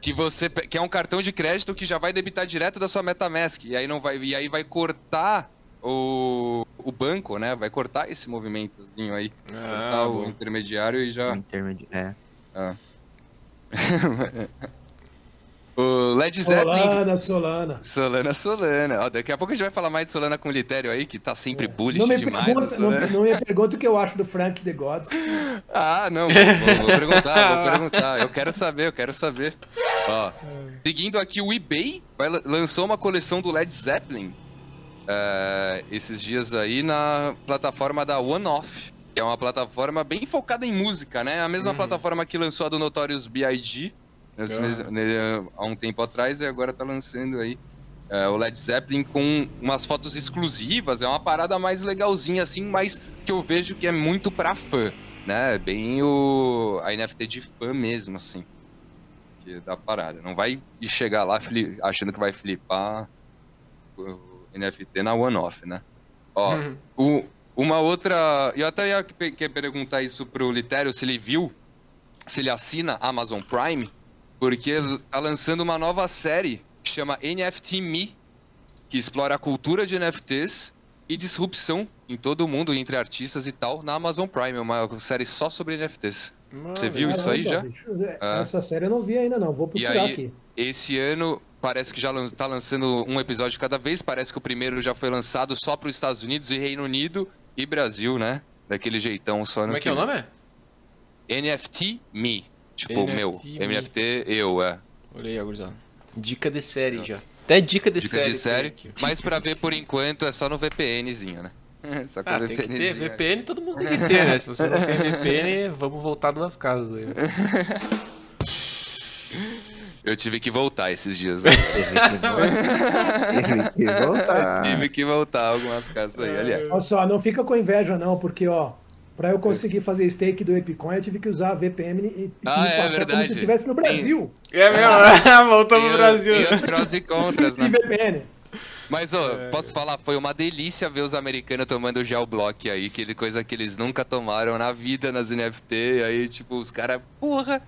Que você que é um cartão de crédito que já vai debitar direto da sua MetaMask e aí não vai e aí vai cortar o, o banco, né? Vai cortar esse movimentozinho aí, cortar Ah, o intermediário e já Em termos de. É. o Led Zeppelin Solana, Solana. Solana, Solana. Ó, daqui a pouco a gente vai falar mais de Solana com o Litério aí, que tá sempre bullish Não me, demais. né, pergunta, não, Solana. não me pergunta o que eu acho do Frank The Gods. Ah, não, vou, vou perguntar, vou perguntar. Eu quero saber, eu quero saber. Ó, seguindo aqui, o eBay lançou uma coleção do Led Zeppelin é, esses dias aí na plataforma da One Off, que é uma plataforma bem focada em música, né? A mesma Uhum. plataforma que lançou a do Notorious B.I.G. nesse mes- né, há um tempo atrás e agora tá lançando aí é, o Led Zeppelin com umas fotos exclusivas. É uma parada mais legalzinha assim, mas que eu vejo que é muito pra fã, né? Bem o a NFT de fã mesmo, assim. Que da parada. Não vai chegar lá achando que vai flipar o NFT na One Off, né? Ó, Uhum. o- uma outra. Eu até ia pe- quer perguntar isso pro Litério se ele viu se ele assina Amazon Prime, porque tá lançando uma nova série que chama NFT Me, que explora a cultura de NFTs e disrupção em todo o mundo entre artistas e tal na Amazon Prime, uma série só sobre NFTs. Você viu isso aí já? bicho, Essa série eu não vi ainda não, vou E procurar aí, aqui. esse ano parece que já lan- tá lançando um episódio cada vez, parece que o primeiro já foi lançado só para os Estados Unidos e Reino Unido e Brasil, né? Daquele jeitão só no Como é que é o nome? NFT Me. Tipo, NFT meu. Me. NFT eu, é. Olha aí, gurizada. Dica de série já. Até dica de Dica série. de série. aqui. Mas pra ver por enquanto é só no VPNzinho, né? Só com Ah, tem que ter. VPNzinho. VPN todo mundo tem que ter, né? Se você não tem VPN, vamos voltar duas casas aí. né? Eu tive que voltar esses dias. Né? Teve que voltar. tive que voltar algumas casas aí, aliás. Olha só, não fica com inveja não, porque ó, para eu conseguir fazer stake do Epicoin, eu tive que usar a VPN e, e Ah, me é passar como verdade. se estivesse no Tem- Brasil. É mesmo? Voltou Tem pro o- Brasil. Tem os prós e contras, E né? VPN. Mas, ó, posso falar, foi uma delícia ver os americanos tomando geoblock aí, que coisa que eles nunca tomaram na vida nas NFT, e aí, tipo, os caras, porra,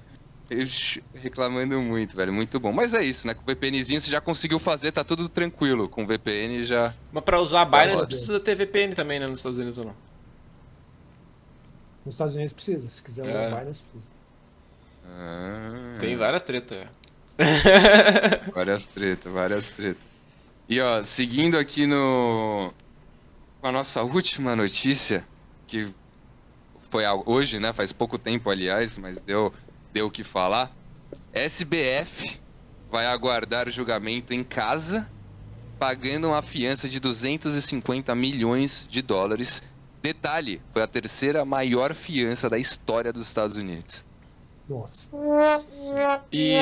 eles reclamando muito, velho, muito bom. Mas é isso, né, com o VPNzinho você já conseguiu fazer, tá tudo tranquilo, com o VPN já... Mas pra usar a Binance precisa ter VPN também, né? Nos Estados Unidos ou não? Nos Estados Unidos precisa, se quiser É. usar Binance precisa. Ah, Tem várias tretas. é. Várias tretas, várias tretas. E, ó, seguindo aqui no... com a nossa última notícia, que foi hoje, né, faz pouco tempo, aliás, mas deu deu o que falar. SBF vai aguardar o julgamento em casa, pagando uma fiança de 250 milhões de dólares. Detalhe, foi a terceira maior fiança da história dos Estados Unidos. Nossa. E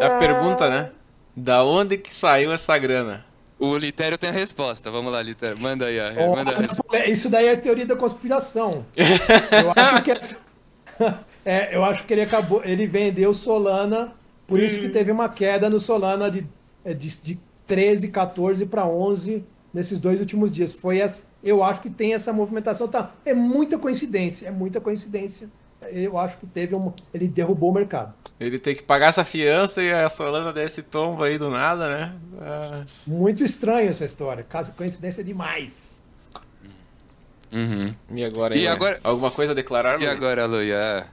a pergunta, né? Da onde que saiu essa grana? O Litério tem a resposta. Vamos lá, Litério. Manda aí a, Ó, manda a resposta. Isso daí é teoria da conspiração. Eu acho que essa- É, eu acho que ele acabou, ele vendeu Solana, por isso que teve uma queda no Solana de, é, de, de 13, 14 para 11 nesses dois últimos dias. Foi essa, eu acho que tem essa movimentação, tá? É muita coincidência, é muita coincidência. Eu acho que teve um, ele derrubou o mercado. Ele tem que pagar essa fiança e a Solana desce tomba aí do nada, né? Ah, Muito estranho essa história, caso coincidência demais. Uhum. e agora, E agora- Alguma coisa a declarar? E agora, Luia?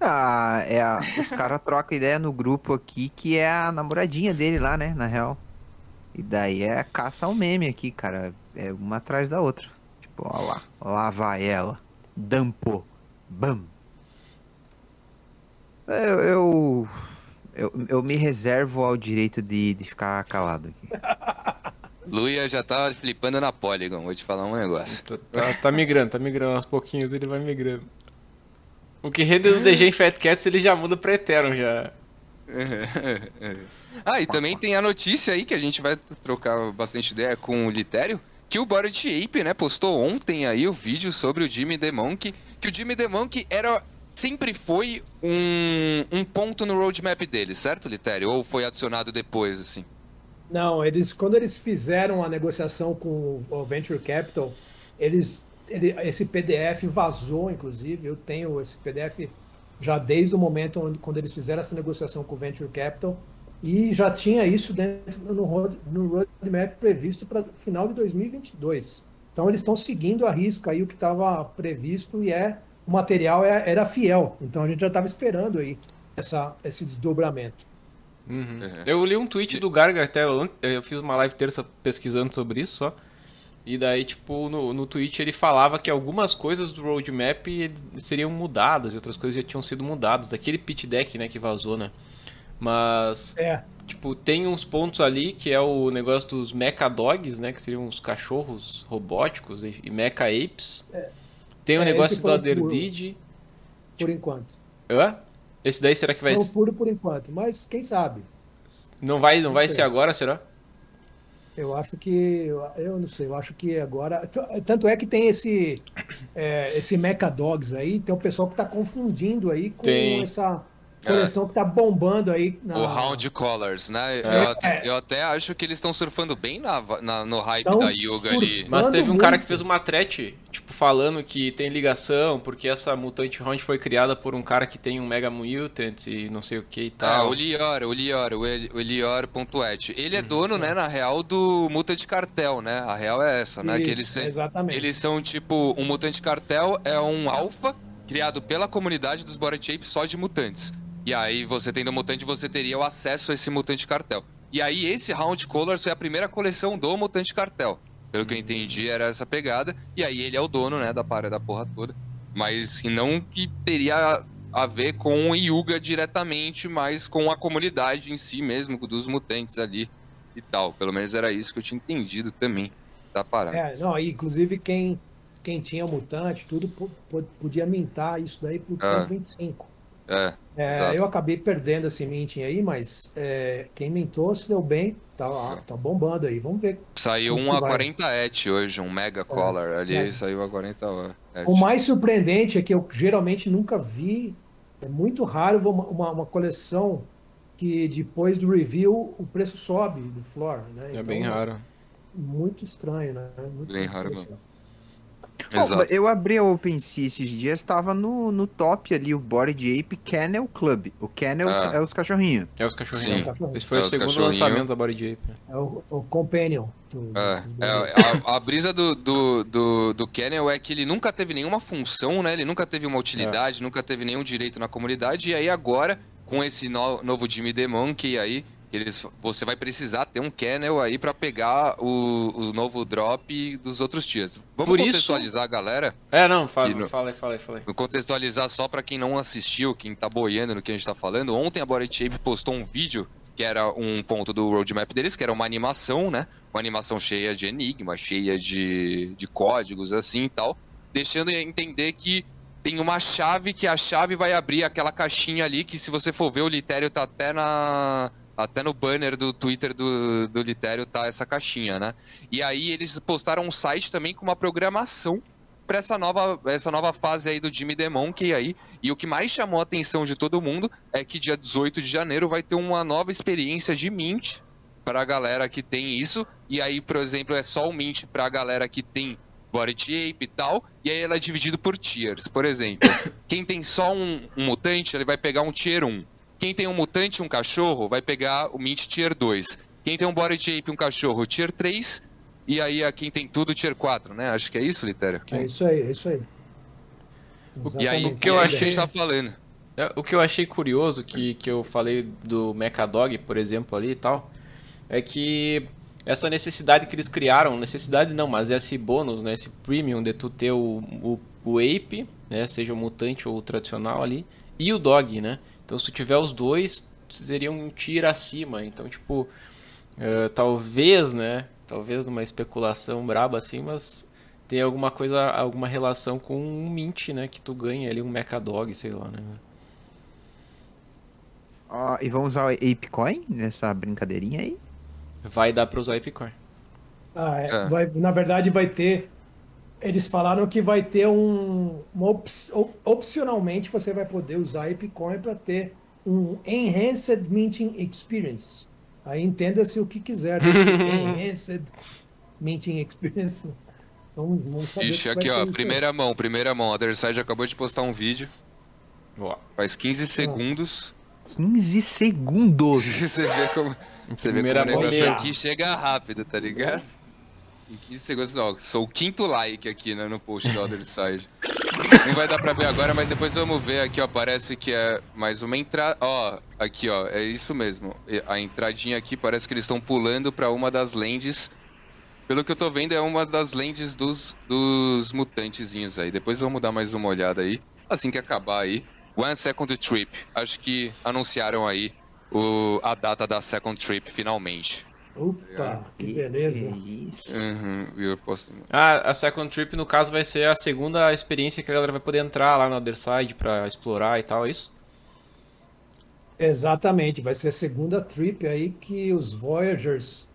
Ah, é a- os caras trocam ideia no grupo aqui que é a namoradinha dele lá, né? Na real. E daí é caça ao meme aqui, cara. É uma atrás da outra. Tipo, ó lá. Lá vai ela. Dampou. Bam. Eu, eu, eu, eu me reservo ao direito de, de ficar calado aqui. Luia já tá flipando na Polygon, vou te falar um negócio. Tá, tá- tá migrando, tá migrando aos pouquinhos, ele vai migrando. O que rende do DG em Fat Cats ele já muda pra Ethereum já. ah, e também tem a notícia aí que a gente vai trocar bastante ideia com o Litério, que o Bored Ape, né, postou ontem aí o vídeo sobre o Jimmy the Monkey, que o Jimmy the Monkey era sempre foi um, um ponto no roadmap dele, certo, Litério? Ou foi adicionado depois, assim? Não, eles quando eles fizeram a negociação com o Venture Capital, eles ele, esse PDF vazou, inclusive. Eu tenho esse PDF já desde o momento onde, quando eles fizeram essa negociação com o Venture Capital e já tinha isso dentro no, road- no roadmap previsto para final de 2022. Então eles estão seguindo a risca aí o que estava previsto e é o material é- era fiel. Então a gente já estava esperando aí essa, esse desdobramento. Uhum. Uhum. Eu li um tweet do Garga até, eu fiz uma live terça pesquisando sobre isso só. E daí, tipo, no, no tweet ele falava que algumas coisas do roadmap seriam mudadas e outras coisas já tinham sido mudadas. Daquele pitch deck, né, que vazou, né? Mas, É, tipo, tem uns pontos ali que é o negócio dos Mecha Dogs, né? Que seriam os cachorros robóticos e, e Mecha Apes. Tem o É, negócio do foi o Aderdid. por enquanto. Hã? Esse daí será que vai... Não puro por enquanto, mas quem sabe? Não vai, não vai sei. ser agora, será? Eu acho que. Eu não sei, eu acho que agora. t- Tanto é que tem esse. É, esse Mecha Dogs aí, tem o pessoal que está confundindo aí com Tem. essa. Coleção que tá bombando aí. Na... O Round Colors, né? É. Eu, até, eu até acho que eles estão surfando bem na, na- no hype Tão da Yuga ali. Mas teve um muito. cara que fez uma thread, tipo, falando que tem ligação, porque essa Mutante Round foi criada por um cara que tem um Mega Mutant e não sei o que e Ah, tal. o Lior, o Lior, o El- o Lior.et. Ele é dono, né, na real, do Mutant Cartel, né? A real é essa, né? que Isso, eles, se- Exatamente. eles são tipo, um Mutante Cartel é um alfa criado pela comunidade dos Body Shapes só de mutantes. E aí, você tendo mutante, você teria o acesso a esse Mutante Cartel. E aí, esse Round Colors foi a primeira coleção do Mutante Cartel. Pelo que eu entendi, era essa pegada. E aí, ele é o dono, né, da parada da porra toda. Mas não que teria a ver com o Yuga diretamente, mas com a comunidade em si mesmo, dos mutantes ali e tal. Pelo menos era isso que eu tinha entendido também da parada. É, não, inclusive quem, quem tinha mutante, tudo po- po- podia mintar isso daí por Ah. 25. É, É, eu acabei perdendo esse minting aí, mas é, quem mintou se deu bem, tá, tá bombando aí. Vamos ver. Saiu um a vai? 40 et hoje, um Mega Collar. Ali é. saiu a 40 et. O mais surpreendente é que eu geralmente nunca vi, é muito raro uma, uma, uma coleção que depois do review o preço sobe do floor, né? É bem raro. Muito estranho, né? Muito Bem raro Bom, Exato. eu abri a OpenSea esses dias, tava no, no top ali o Board Ape Kennel Club. O Kennel Ah. é os cachorrinhos. É os cachorrinhos. Sim. Esse foi É o segundo lançamento da Body Jape. É o, o Companion. do- É, dos é, a, a brisa do, do, do, do Kennel é que ele nunca teve nenhuma função, né? Ele nunca teve uma utilidade, nunca teve nenhum direito na comunidade. E aí agora, com esse no- novo Jimmy The Monkey aí, eles, você vai precisar ter um Kennel aí pra pegar o, o novo drop dos outros dias. Vamos Por isso- contextualizar a galera? É, não, fala, no- fala aí, fala aí, fala aí. Contextualizar só pra quem não assistiu, quem tá boiando no que a gente tá falando. Ontem a Body Shape postou um vídeo que era um ponto do roadmap deles, que era uma animação, né? Uma animação cheia de enigma, cheia de, de códigos assim e tal, deixando entender que tem uma chave que a chave vai abrir aquela caixinha ali que se você for ver o Litério tá até na até no banner do Twitter do, do Litério tá essa caixinha, né? E aí eles postaram um site também com uma programação para essa nova, essa nova fase aí do Jimmy The Monkey aí. E o que mais chamou a atenção de todo mundo é que dia 18 de janeiro vai ter uma nova experiência de Mint para a galera que tem isso. E aí, por exemplo, é só o Mint para a galera que tem Body Shape e tal. E aí ela é dividido por tiers. Por exemplo, quem tem só um, um mutante, ele vai pegar um tier 1. Quem tem um mutante e um cachorro, vai pegar o Mint tier 2. Quem tem um Body Shape e um cachorro, tier 3. E aí, a quem tem tudo, tier 4, né? Acho que é isso, Litério. É isso aí, é isso aí. E aí, Exatamente. o que eu eu achei... achei- a gente tá falando. É, O que eu achei curioso, que, que eu falei do Mechadog, por exemplo, ali e tal, é que essa necessidade que eles criaram, necessidade não, mas esse bônus, né, esse premium de tu ter o, o, o Ape, né, seja o mutante ou o tradicional ali, e o Dog, né? Então se tiver os dois, seria um tier acima. Então, tipo, eh, talvez, né, talvez numa especulação braba assim, mas tem alguma coisa, alguma relação com um Mint, né, que tu ganha ali, um Mechadog, sei lá, né? E vamos usar o Apecoin nessa brincadeirinha aí? Vai dar pra usar Epicore. Ah, é, É. vai- na verdade vai ter. Eles falaram que vai ter um. Op- opcionalmente você vai poder usar Epicoin para ter um Enhanced Minting Experience. Aí entenda-se o que quiser. desse Enhanced Minting Experience. Então vamos saber. Ixi, aqui ó, primeira mão, primeira mão. A Otherside acabou de postar um vídeo, Ó, faz 15 segundos. 15 segundos. Você vê como, você vê como o negócio aqui chega rápido, tá ligado? Em 15 segundos, ó, sou o quinto like aqui né, no post da Otherside. Não vai dar pra ver agora, mas depois vamos ver aqui, ó, parece que é mais uma entrada, ó, aqui ó, é isso mesmo. A entradinha aqui parece que eles estão pulando pra uma das lands pelo que eu tô vendo, é uma das lentes dos, dos mutantezinhos aí. Depois vamos dar mais uma olhada aí. Assim que acabar aí. One Second Trip. Acho que anunciaram aí o, a data da Second Trip finalmente. Opa, que beleza. Que isso. Uhum, eu posso... Ah, a Second Trip, no caso, vai ser a segunda experiência que a galera vai poder entrar lá no Other Side pra explorar e tal, é isso? Exatamente, vai ser a segunda trip aí que os Voyagers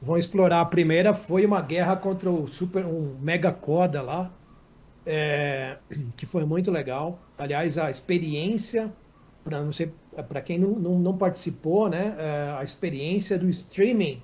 vão explorar. A primeira foi uma guerra contra o super, um Mega Coda lá, é, que foi muito legal. Aliás, a experiência, para não sei, para quem não, não, não, participou, né, é, a experiência do streaming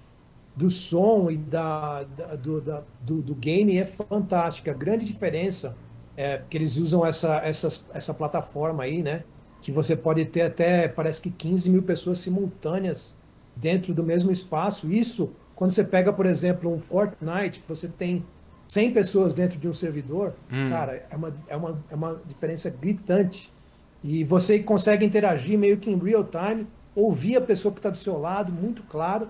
do som e da, da, do, da do, do, game é fantástica. A grande diferença é que eles usam essa, essa, essa plataforma aí, né? Que você pode ter até, parece que 15 mil pessoas simultâneas dentro do mesmo espaço. Isso, quando você pega, por exemplo, um Fortnite, você tem 100 pessoas dentro de um servidor, hum. cara, é uma, é, uma, é uma diferença gritante. E você consegue interagir meio que em real time, ouvir a pessoa que está do seu lado, muito claro,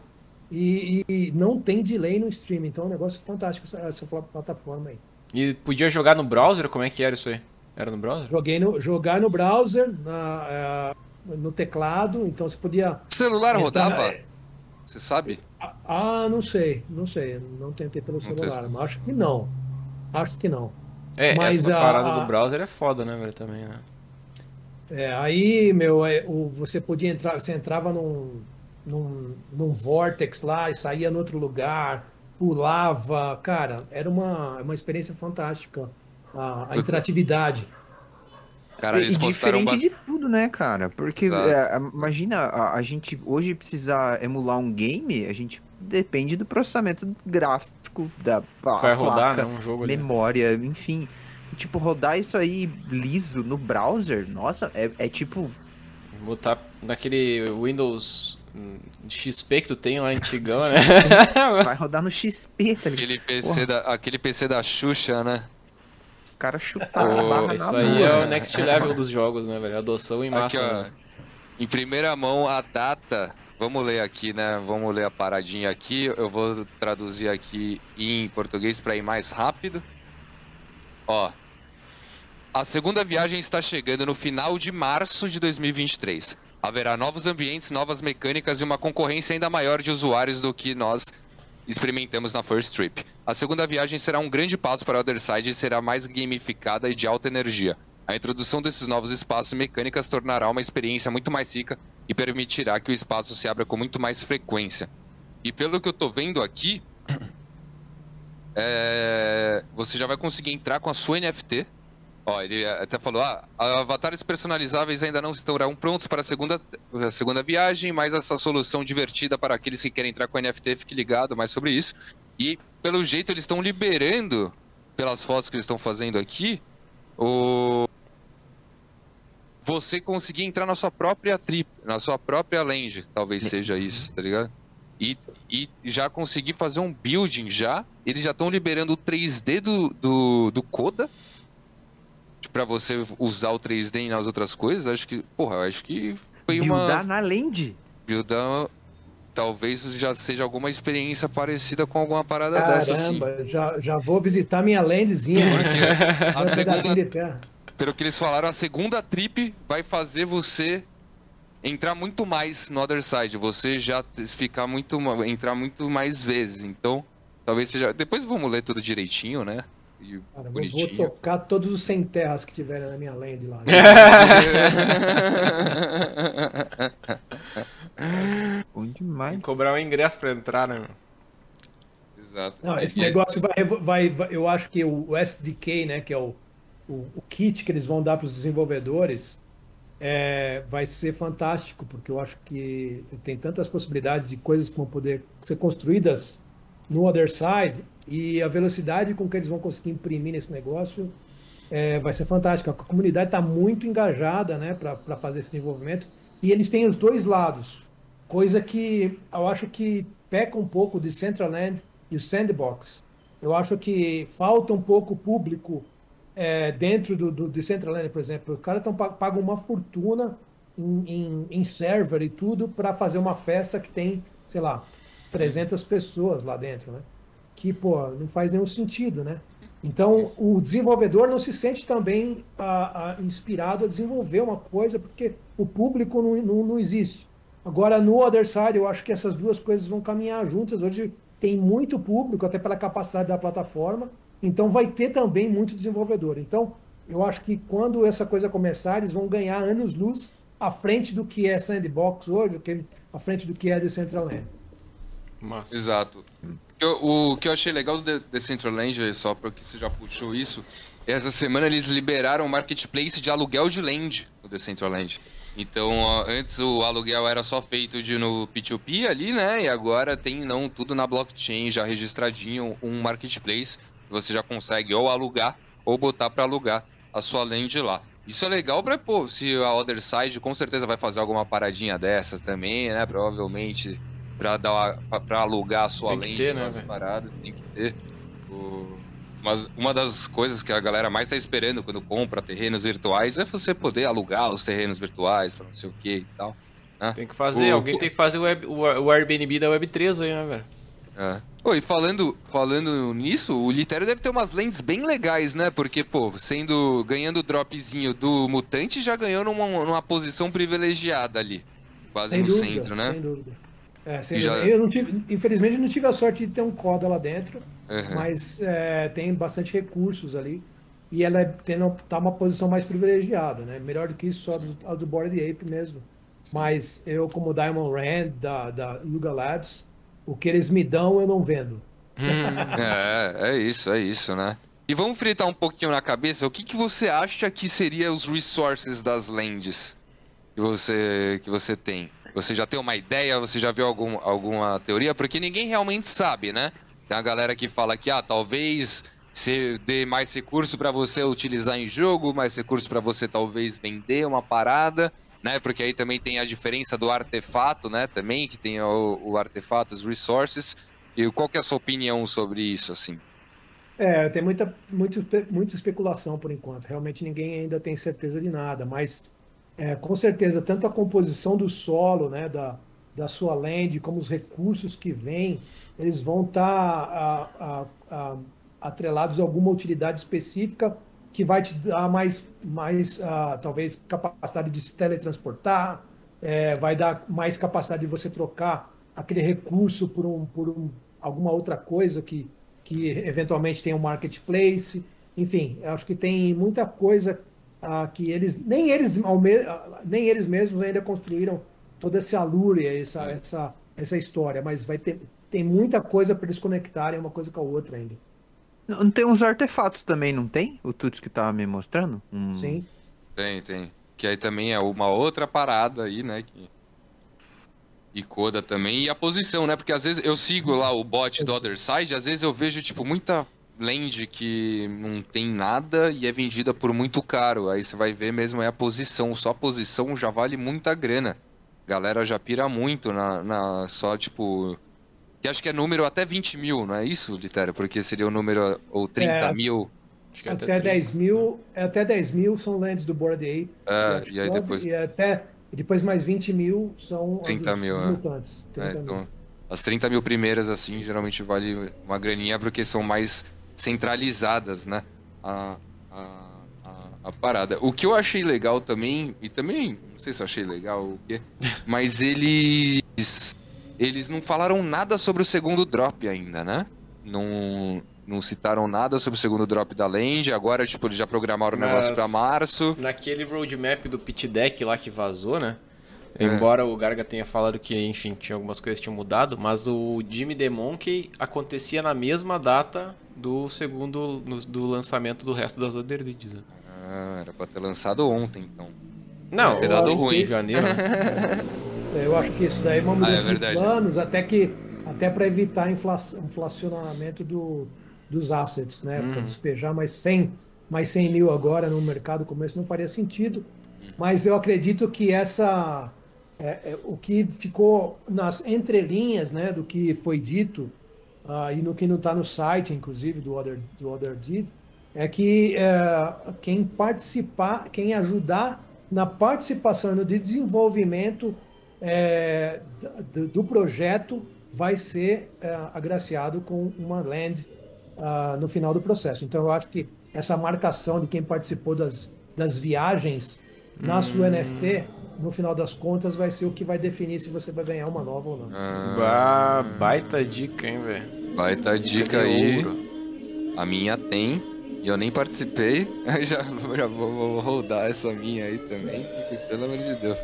e, e, não tem delay no stream. Então é um negócio fantástico essa, essa, plataforma aí. E podia jogar no browser? Como é que era isso aí? Era no browser? Joguei no, jogar no browser, na, uh, no teclado, então você podia. Celular rodava? Você sabe? Ah, ah, não sei, não sei. Não tentei pelo não celular, mas acho que não. Acho que não. É, mas essa a, parada a... do browser é foda, né, velho, também, né? É, aí, meu, é, o, você podia entrar, você entrava num, num, num vortex lá e saía no outro lugar, pulava, cara, era uma, uma experiência fantástica, a, a interatividade. Cara, eles e diferente bastante... de tudo, né, cara? Porque é, imagina, a, a, gente hoje precisar emular um game, a gente depende do processamento gráfico da Vai rodar, placa, né, um jogo memória, ali. enfim. E, tipo, rodar isso aí liso no browser, nossa, é, é tipo... Botar naquele Windows XP que tu tem lá antigão, né? Vai rodar no XP, tá ligado? Aquele PC, da, aquele PC da Xuxa, né? Os caras chutaram oh, Isso aí é o next level dos jogos, né, velho? Adoção em massa. Aqui, ó, né? Em primeira mão, a data. Vamos ler aqui, né? Vamos ler a paradinha aqui. Eu vou traduzir aqui em português para ir mais rápido. Ó. A segunda viagem está chegando no final de março de 2023. Haverá novos ambientes, novas mecânicas e uma concorrência ainda maior de usuários do que nós experimentamos na First Trip. A segunda viagem será um grande passo para o Other Side e será mais gamificada e de alta energia. A introdução desses novos espaços e mecânicas tornará uma experiência muito mais rica e permitirá que o espaço se abra com muito mais frequência. E pelo que eu estou vendo aqui, é... você já vai conseguir entrar com a sua NFT Ó, ele até falou: ah, avatares personalizáveis ainda não estarão prontos para a segunda, a segunda viagem, mas essa solução divertida para aqueles que querem entrar com NFT, fique ligado mais sobre isso. E pelo jeito eles estão liberando, pelas fotos que eles estão fazendo aqui, o você conseguir entrar na sua própria trip, na sua própria land, talvez seja isso, tá ligado? E, e já conseguir fazer um building já. Eles já estão liberando o 3D do, do, do Coda para você usar o 3D nas outras coisas, acho que, porra, acho que foi Buildar uma... Buildar na land? Buildar talvez já seja alguma experiência parecida com alguma parada Caramba, dessa, assim. já, já vou visitar minha landzinha. Porque a segunda, pelo que eles falaram, a segunda trip vai fazer você entrar muito mais no Other Side, você já ficar muito, entrar muito mais vezes, então talvez seja... Depois vamos ler tudo direitinho, né? E Cara, bonitinho. Vou tocar todos os sem terras que tiverem na minha land lá. Bom demais. Cobrar o ingresso pra entrar, né? Exato. Não, esse negócio vai, vai, vai, Eu acho que o SDK, né, que é o, o, o kit que eles vão dar para os desenvolvedores, é, vai ser fantástico, porque eu acho que tem tantas possibilidades de coisas que vão poder ser construídas no other side e a velocidade com que eles vão conseguir imprimir nesse negócio é, vai ser fantástica. A comunidade está muito engajada né, para fazer esse desenvolvimento e eles têm os dois lados, coisa que eu acho que peca um pouco de Centraland e o Sandbox. Eu acho que falta um pouco público é, dentro do, do, Centraland, por exemplo. Os caras pagam uma fortuna em, em, em server e tudo para fazer uma festa que tem, sei lá, 300 pessoas lá dentro, né? Que, pô, não faz nenhum sentido, né? Então, o desenvolvedor não se sente também a, a, inspirado a desenvolver uma coisa, porque o público não, não, não, existe. Agora, no Other Side, eu acho que essas duas coisas vão caminhar juntas. Hoje tem muito público, até pela capacidade da plataforma, então vai ter também muito desenvolvedor. Então, eu acho que quando essa coisa começar, eles vão ganhar anos-luz à frente do que é Sandbox hoje, à frente do que é Decentraland. Massa. Exato. O, o que eu achei legal do Decentraland, só porque você já puxou isso, essa semana eles liberaram o marketplace de aluguel de land no Decentraland. Então, antes o aluguel era só feito de no P2P ali, né? E agora tem não tudo na blockchain já registradinho, um marketplace. Você já consegue ou alugar ou botar para alugar a sua land lá. Isso é legal para pô, se a Other Side com certeza vai fazer alguma paradinha dessas também, né? Provavelmente para dar para alugar a sua Tem que land ter, né, paradas, tem que ter. O- Mas uma das coisas que a galera mais tá esperando quando compra terrenos virtuais é você poder alugar os terrenos virtuais para não sei o que e tal. Tem que fazer, O- alguém tem que fazer o, web- o, o Airbnb da Web3 aí, né, velho? É. Pô, e falando, falando nisso, o Litério deve ter umas lentes bem legais, né? Porque, pô, sendo ganhando o dropzinho do mutante, já ganhou numa, numa posição privilegiada ali. Quase Sem no dúvida, centro, né? sem dúvida. É, sem já-. Eu não tive, infelizmente, não tive a sorte de ter um coda lá dentro, Uhum. mas é, tem bastante recursos ali. E ela é, tem, tá uma posição mais privilegiada, né? Melhor do que isso, só do, a do Bored Ape mesmo. Mas eu, como Diamond Rand, da, da Yuga Labs, o que eles me dão, eu não vendo. É, é isso, é isso, né? E vamos fritar um pouquinho na cabeça, o que, que você acha que seria os resources das lands que você, que você tem? Você já tem uma ideia? Você já viu algum, alguma teoria? Porque ninguém realmente sabe, né? Tem a galera que fala que, ah, talvez se dê mais recurso para você utilizar em jogo, mais recurso para você talvez vender uma parada, né? Porque aí também tem a diferença do artefato, né? Também, que tem o, o artefato, os resources. E qual que é a sua opinião sobre isso, assim? É, tem muita, muito, muita especulação por enquanto. Realmente ninguém ainda tem certeza de nada, mas é, com certeza, tanto a composição do solo, né, da, da sua land, como os recursos que vêm, eles vão estar atrelados a alguma utilidade específica que vai te dar mais, mais ah, talvez, capacidade de se teletransportar, é, vai dar mais capacidade de você trocar aquele recurso por, um, por um, alguma outra coisa que, que eventualmente tem um marketplace. Enfim, acho que tem muita coisa ah, que eles nem eles nem eles mesmos ainda construíram toda essa alure, essa, essa, essa história, mas vai ter tem muita coisa para eles conectarem uma coisa com a outra ainda. Não não tem uns artefatos também, não tem? O Tuts que tava me mostrando? Um- Sim. Tem, tem. Que aí também é uma outra parada aí, né? Que... E Coda também. E a posição, né? Porque às vezes eu sigo lá o bot do Other Side, às vezes eu vejo, tipo, muita land que não tem nada e é vendida por muito caro. Aí você vai ver mesmo é a posição. Só a posição já vale muita grana. Galera já pira muito na, na só, tipo. Que acho que é número até 20 mil, não é isso, Litério? Porque seria o número. Ou 30 É, mil. Acho que Até 30. 10 mil, até 10 mil são lands do Board Ape. É, Yacht e aí Club, depois. E até e depois mais 20 mil são 30 dos, mil, dos é. mutantes. 30 É, mil. então, as 30 mil primeiras, assim, geralmente vale uma graninha porque são mais centralizadas, né? A, a, a, a parada. O que eu achei legal também, e também, não sei se eu achei legal o quê, mas eles. Eles não falaram nada sobre o segundo drop ainda, né? Não, não citaram nada sobre o segundo drop da Land. Agora, tipo, eles já programaram o negócio pra março. Naquele roadmap do pit deck lá que vazou, né? É. Embora o Garga tenha falado que, enfim, tinha algumas coisas que tinham mudado, mas o Jimmy the Monkey acontecia na mesma data do segundo do lançamento do resto das Other Leads. né? Ah, era pra ter lançado ontem, então. Não, ter dado em ruim. janeiro. né? É, Eu acho que isso daí é uma Ah, é mudança de planos, até que até para evitar infla- inflacionamento do, dos assets, né? Uhum. Para despejar mais 100, mais 100 mil agora no mercado como esse não faria sentido. Mas eu acredito que essa é, é, o que ficou nas entrelinhas, né, do que foi dito ah, e no que não está no site, inclusive do Other do Other é que é, quem participar, quem ajudar na participação no de desenvolvimento é, do, do projeto vai ser é, agraciado com uma land ah, no final do processo. Então eu acho que essa marcação de quem participou das, das viagens na sua NFT, no final das contas, vai ser o que vai definir se você vai ganhar uma nova ou não. Bah, baita dica, hein, velho. Baita dica aí. A minha tem. E eu nem participei. já, já vou, vou rodar essa minha aí também. porque, Pelo amor de Deus.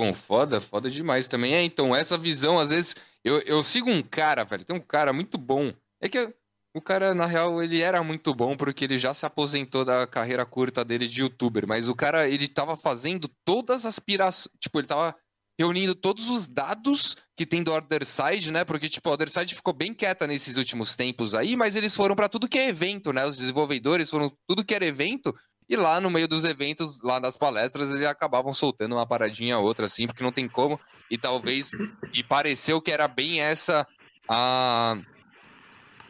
Bom, foda, foda demais também. É, então, essa visão, às vezes. Eu, eu sigo um cara, velho. Tem um cara muito bom. É que O cara, na real, ele era muito bom porque ele já se aposentou da carreira curta dele de youtuber, mas o cara, ele tava fazendo todas as aspirações, tipo, ele tava reunindo todos os dados que tem do Other Side, né? Porque, tipo, a Other Side ficou bem quieta nesses últimos tempos aí, mas eles foram para tudo que é evento, né? Os desenvolvedores foram tudo que era evento, e lá no meio dos eventos, lá nas palestras, eles acabavam soltando uma paradinha outra, assim, porque não tem como, e talvez, e pareceu que era bem essa a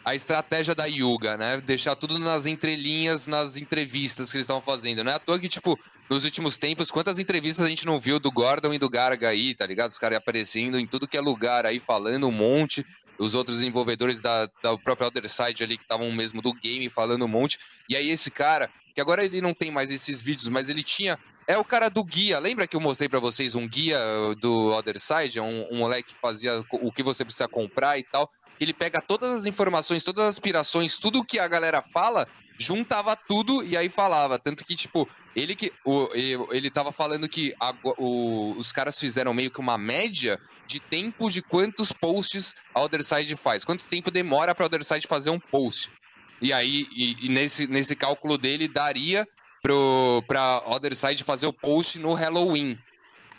a estratégia da Yuga, né? Deixar tudo nas entrelinhas, nas entrevistas que eles estavam fazendo. Não é à toa que, tipo, nos últimos tempos, quantas entrevistas a gente não viu do Gordon e do Garga aí, tá ligado? Os caras aparecendo em tudo que é lugar aí, falando um monte. Os outros desenvolvedores da, da própria Other Side ali, que estavam mesmo do game, falando um monte. E aí esse cara, que agora ele não tem mais esses vídeos, mas ele tinha é o cara do guia. Lembra que eu mostrei para vocês um guia do Other Side? Um, um moleque que fazia o que você precisa comprar e tal ele pega todas as informações, todas as aspirações, tudo que a galera fala, juntava tudo e aí falava. Tanto que, tipo, ele que. O, ele tava falando que a, o, os caras fizeram meio que uma média de tempo de quantos posts a Otherside faz. Quanto tempo demora pra Otherside fazer um post. E aí, e, e nesse, nesse cálculo dele, daria pro, pra Otherside fazer o post no Halloween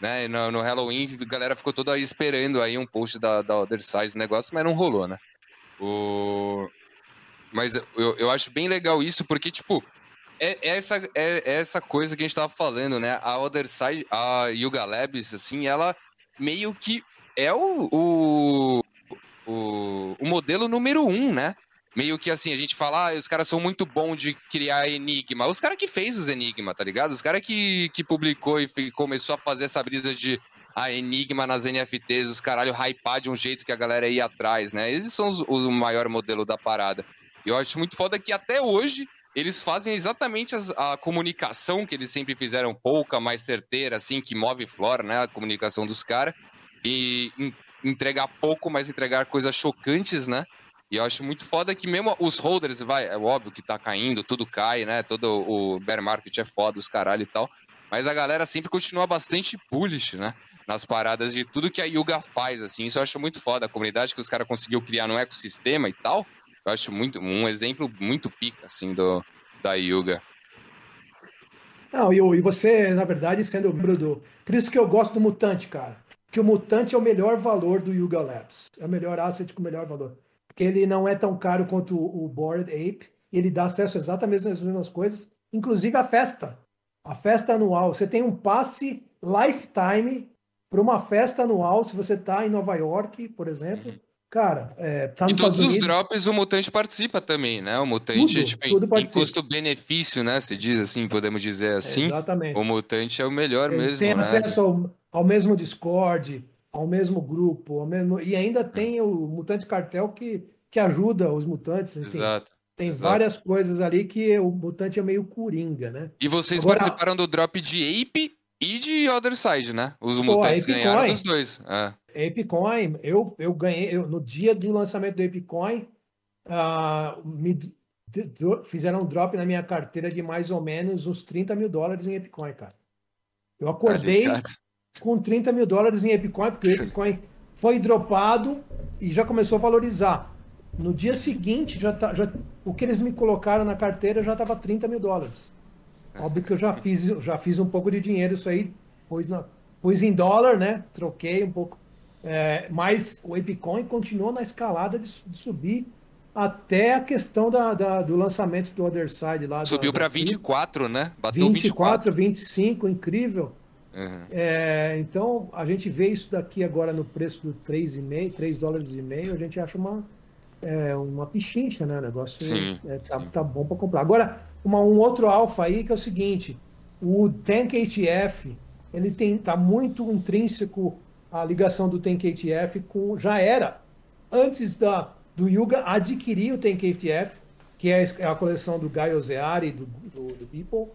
né? No, no, Halloween, a galera ficou toda aí esperando aí um post da, da Other Side do negócio, mas não rolou, né? O... Mas eu, eu acho bem legal isso, porque, tipo, é, é essa, é, é, essa coisa que a gente tava falando, né? A Other Side, a Yuga Labs, assim, ela meio que é o, o, o, o modelo número um, né? Meio que assim, a gente fala, ah, os caras são muito bons de criar enigma. Os caras que fez os enigma, tá ligado? Os caras que, que publicou e começou a fazer essa brisa de a ah, enigma nas NFTs, os caralho hypar de um jeito que a galera ia atrás, né? Eles são os, os, o maior modelo da parada. E eu acho muito foda que até hoje eles fazem exatamente as, a comunicação que eles sempre fizeram pouca, mais certeira, assim, que move flora, né? A comunicação dos caras. E entregar pouco, mas entregar coisas chocantes, né? E eu acho muito foda que mesmo os holders, vai, é óbvio que tá caindo, tudo cai, né? Todo o bear market é foda, os caralho e tal. Mas a galera sempre continua bastante bullish, né? Nas paradas de tudo que a Yuga faz, assim. Isso eu acho muito foda. A comunidade que os caras conseguiu criar no ecossistema e tal. Eu acho muito um exemplo muito pica, assim, do, da Yuga. Não, e, você, na verdade, sendo membro do. Por isso que eu gosto do Mutante, cara. Que o Mutante é o melhor valor do Yuga Labs. É o melhor asset com o melhor valor que ele não é tão caro quanto o Bored Ape, ele dá acesso exatamente às mesmas coisas, inclusive a festa. A festa anual. Você tem um passe lifetime para uma festa anual, se você está em Nova York, por exemplo. Uhum. Cara, é, tá E todos os drops o Mutante participa também, né? O Mutante, tudo, tipo, tudo em, custo-benefício, né? Se diz assim, podemos dizer assim. É, exatamente. O Mutante é o melhor Ele mesmo. Tem né? acesso ao, ao mesmo Discord, ao mesmo grupo, ao mesmo... e ainda tem o Mutante Cartel que, que ajuda os mutantes. Enfim, Exato. Tem Exato. várias coisas ali que o mutante é meio coringa, né? E vocês Agora, participaram do drop de Ape e de Other Side, né? Os mutantes ganharam Coin, dos dois. É. Apecoin, eu, eu ganhei, eu, no dia do lançamento do Apecoin, uh, me fizeram um drop na minha carteira de mais ou menos uns 30 mil dólares em Apecoin, cara. Eu acordei, com 30 mil dólares em Epicoin, porque o Epicoin foi dropado e já começou a valorizar. No dia seguinte, já tá, já, o que eles me colocaram na carteira já estava 30 mil dólares. Óbvio que eu já fiz, já fiz um pouco de dinheiro, isso aí pus, na, pus em dólar, né? Troquei um pouco. É, mas o Epicoin continuou na escalada de, de subir até a questão da, da, do lançamento do Other Side lá. Subiu para 24, né? Bateu 24, 24, 25, incrível. Uhum. É, então, a gente vê isso daqui agora no preço do 3,5, 3 dólares e meio, a gente acha uma, é, uma pichincha, né? O negócio sim, é, tá, sim. tá, bom para comprar. Agora, uma, um outro alfa aí que é o seguinte, o Tank ATF, ele tem, tá muito intrínseco a ligação do Tank ATF com, já era, antes da, do Yuga adquirir o Tank ATF, que é, é a coleção do Guy Ozeari, do, do, do People,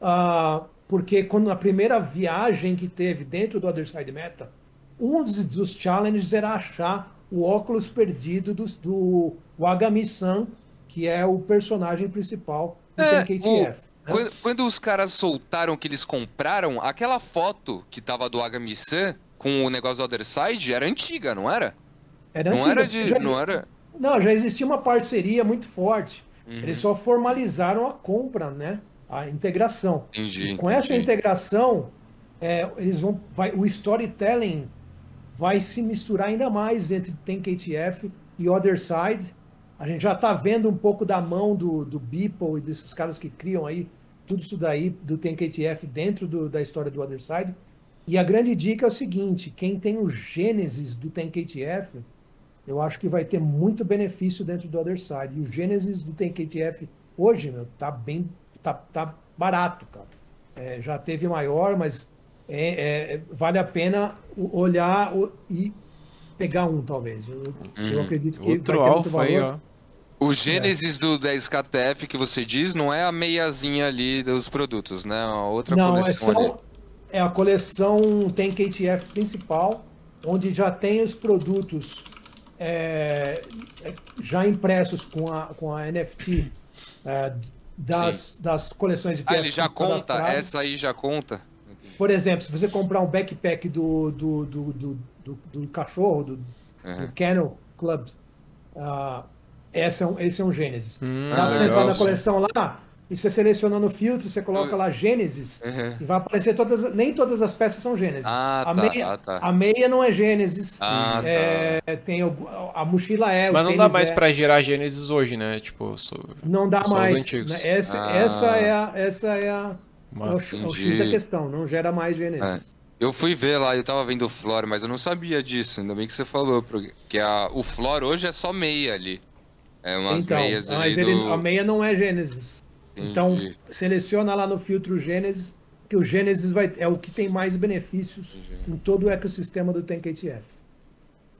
uh, porque quando a primeira viagem que teve dentro do Other Side Meta, um dos, challenges era achar o óculos perdido do, do Wagami-san, que é o personagem principal do é, KTF. O... Né? Quando, quando, os caras soltaram que eles compraram, aquela foto que tava do Agami-san com o negócio do Other Side era antiga, não era? Era não antiga. Era de, já, não era... Não, já existia uma parceria muito forte. Uhum. Eles só formalizaram a compra, né? A integração. Entendi. Com essa entendi. integração, é, eles vão, vai, o storytelling vai se misturar ainda mais entre TankATF e Other Side. A gente já está vendo um pouco da mão do, do Beeple e desses caras que criam aí tudo isso daí do TankATF dentro do, da história do Other Side. E a grande dica é o seguinte: quem tem o Gênesis do TankATF, eu acho que vai ter muito benefício dentro do Other Side. E o Gênesis do TankATF hoje, meu, tá bem, tá, tá barato, cara. É, já teve maior, mas é, é, vale a pena olhar o- e pegar um, talvez. Eu, eu Uhum. acredito que Outro vai ter muito alfa aí, valor. ó. O Gênesis do 10KTF que você diz não é a meiazinha ali dos produtos, né? É uma outra Não, é, coleção ali. só, é a coleção tem KTF principal, onde já tem os produtos é, é, já impressos com a, com a NFT das, das coleções de Ah, ele já conta? Essa aí já conta? Por exemplo, se você comprar um backpack do, do, do, do, do- do cachorro, do, Uhum. do Kennel Club, ah, esse, é um, esse é um Gênesis. Hum, Dá pra você entrar na coleção lá e você seleciona no filtro, você coloca lá Gênesis Uhum. e vai aparecer todas. Nem todas as peças são Gênesis. Ah, a, tá, meia, ah, tá. a meia não é Gênesis. Ah, É, tem o- a mochila é. o Mas não dá mais é. pra gerar Gênesis hoje, né? Tipo, só... Não dá mais. antigos. né? Essa, Ah. essa é a. Essa é a. É o, Mas... X- é o X da questão, não gera mais Gênesis. Eu fui ver lá, eu tava vendo o Flor, mas eu não sabia disso. Ainda bem que você falou, porque a, o Flor hoje é só meia ali. É umas então, meias ali mas ele, do... a meia não é Gênesis. Então, Entendi, seleciona lá no filtro Gênesis, que o Gênesis vai, é o que tem mais benefícios entendi. em todo o ecossistema do TankATF.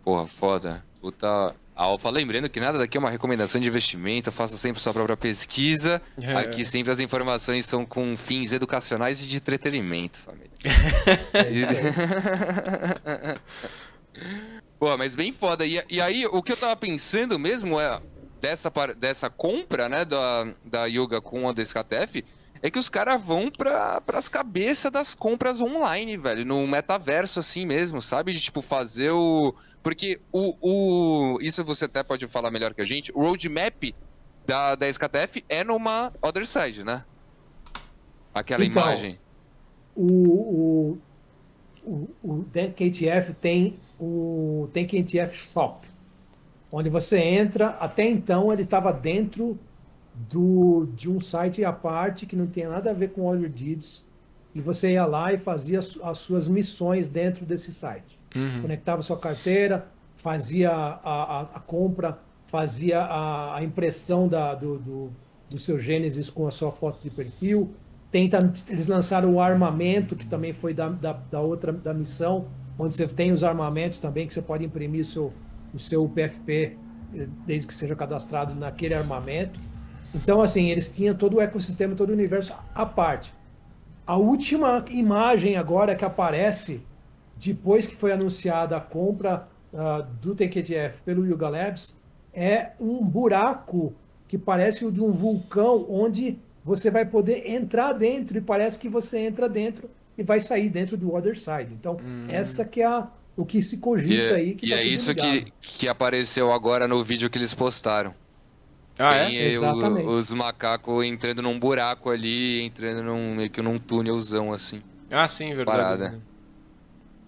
Porra, foda. Puta... Alfa, lembrando que nada daqui é uma recomendação de investimento, faça sempre sua própria pesquisa. É. Aqui sempre as informações são com fins educacionais e de entretenimento, família. É isso aí. Pô, mas bem foda. E, e aí, o que eu tava pensando mesmo é dessa, dessa compra, né, da, da Yuga com a DSKTF, é que os caras vão pra, pras cabeças das compras online, velho, no metaverso assim mesmo, sabe? De tipo fazer o. Porque o, o. Isso você até pode falar melhor que a gente. O roadmap da, da SKTF é numa Other Side, né? Aquela Então, imagem. o, o, o, o TankATF tem o TankATF Shop, onde você entra, até então ele estava dentro do, de um site à parte que não tinha nada a ver com All Your Deeds, e você ia lá e fazia as, as suas missões dentro desse site. Uhum. Conectava sua carteira, fazia a, a, a compra, fazia a, a impressão da, do, do, do seu Gênesis com a sua foto de perfil. Tenta, eles lançaram o armamento, que também foi da, da, da outra da missão, onde você tem os armamentos também, que você pode imprimir o seu, o seu PFP, eh, desde que seja cadastrado naquele armamento. Então, assim, eles tinham todo o ecossistema, todo o universo à parte. A última imagem agora que aparece depois que foi anunciada a compra ah, do TQTF pelo Yuga Labs é um buraco que parece o de um vulcão onde você vai poder entrar dentro e parece que você entra dentro e vai sair dentro do Other Side. Então, essa que é a, o que se E cogita é, aí. Que e tá é isso ligado. que, que apareceu agora no vídeo que eles postaram. Ah, é? Tem o- Exatamente. os macacos entrando num buraco ali, entrando num, meio que num túnelzão assim. Ah, sim, verdade. Parada.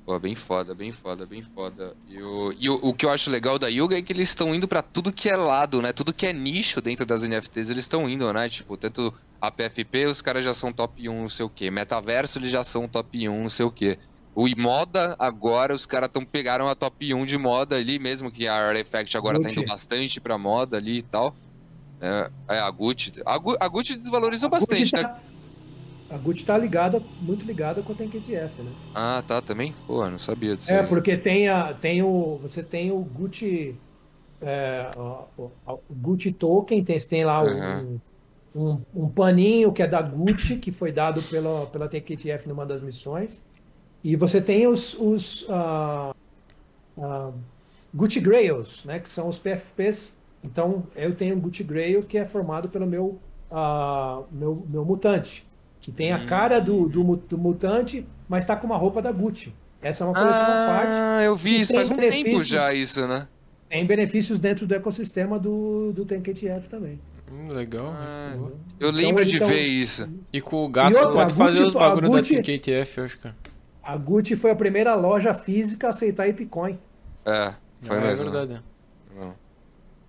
Pô, bem foda, bem foda, bem foda. E, o, e o, o que eu acho legal da Yuga é que eles estão indo pra tudo que é lado, né? Tudo que é nicho dentro das NFTs, eles estão indo, né? Tipo, tanto a PFP, os caras já são top 1, não sei o quê. Metaverso, eles já são top 1, não sei o quê. O e moda, agora, os caras tão, pegaram a top 1 de moda ali, mesmo que a Artifact agora tá Gucci. indo bastante pra moda ali e tal. É, é, a Gucci. A, Gu- a Gucci desvalorizou A Gucci bastante, né? tá- A Gucci tá ligada, muito ligada com o TankATF, né? Ah, tá, também? Pô, não sabia disso. É, aí. porque tem, a, tem o. Você tem o Gucci. é, o, o- Gucci Token, tem, você tem lá Uhum. um, um paninho que é da Gucci, que foi dado pela, pela TKTF numa das missões. E você tem os, os ah, ah, Gucci Grails, né, que são os PFPs. Então, eu tenho um Gucci Grail que é formado pelo meu, ah, meu, meu mutante, que tem a cara do, do, do mutante, mas está com uma roupa da Gucci. Essa é uma coleção à parte. Ah, eu vi isso faz um tempo já, isso, né? tem benefícios dentro do ecossistema do, do TankATF também. Hum, legal. Ah. Eu lembro Então, de então- ver isso. E com o gato E outra, pode fazer Gucci- os bagulho a da Gucci- TKTF, eu acho, cara. A Gucci foi a primeira loja física a aceitar Ipcoin. É, foi Ah, mesmo. É verdade. Não.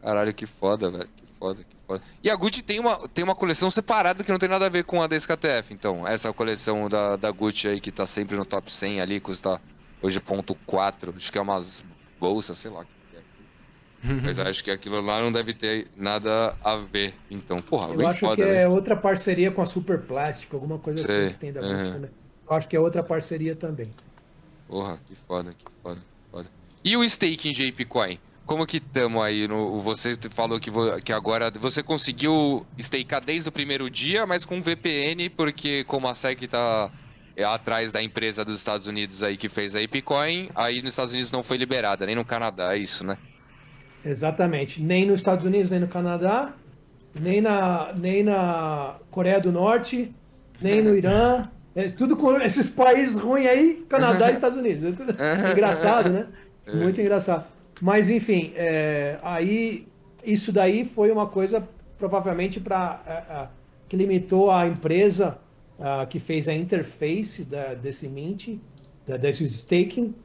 Caralho, que foda, velho. Que foda, que foda. E a Gucci tem uma, tem uma coleção separada que não tem nada a ver com a da SKTF, então. Essa coleção da, da Gucci aí que tá sempre no top 100 ali, custa hoje ponto 4. Acho que é umas bolsas, sei lá. o que que é. Mas acho que aquilo lá não deve ter nada a ver. Então, porra, Eu bem acho foda, que é velho. outra parceria com a Super Plástico, alguma coisa Sei, assim que tem da. Gucci, né? Eu acho que é outra parceria também. Porra, que foda, que foda, que foda. E o staking de Apecoin? Como que tamo aí? No, você falou que, vo- que agora você conseguiu stakear desde o primeiro dia, mas com VPN, porque como a SEC tá é, atrás da empresa dos Estados Unidos aí que fez a Apecoin, aí nos Estados Unidos não foi liberada, nem no Canadá, é isso, né? Exatamente. Nem nos Estados Unidos, nem no Canadá, nem na, nem na Coreia do Norte, nem no Irã. É tudo com esses países ruins aí, Canadá e Estados Unidos. É tudo engraçado, né? Muito engraçado. Mas, enfim, é, aí isso daí foi uma coisa provavelmente para que limitou a empresa que fez a interface da, desse Mint, da, desse staking,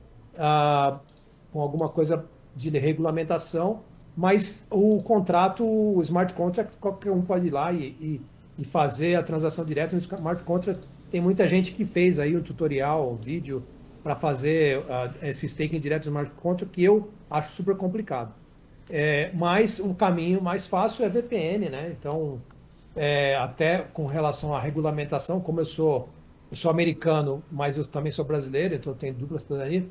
com alguma coisa de regulamentação, mas o contrato, o smart contract, qualquer um pode ir lá e, e, e fazer a transação direta no smart contract. Tem muita gente que fez aí um tutorial, um vídeo para fazer uh, esse staking direto no smart contract, que eu acho super complicado. É, mas um caminho mais fácil é VPN, né? Então, é, até com relação à regulamentação, como eu sou, eu sou americano, mas eu também sou brasileiro, então eu tenho dupla cidadania,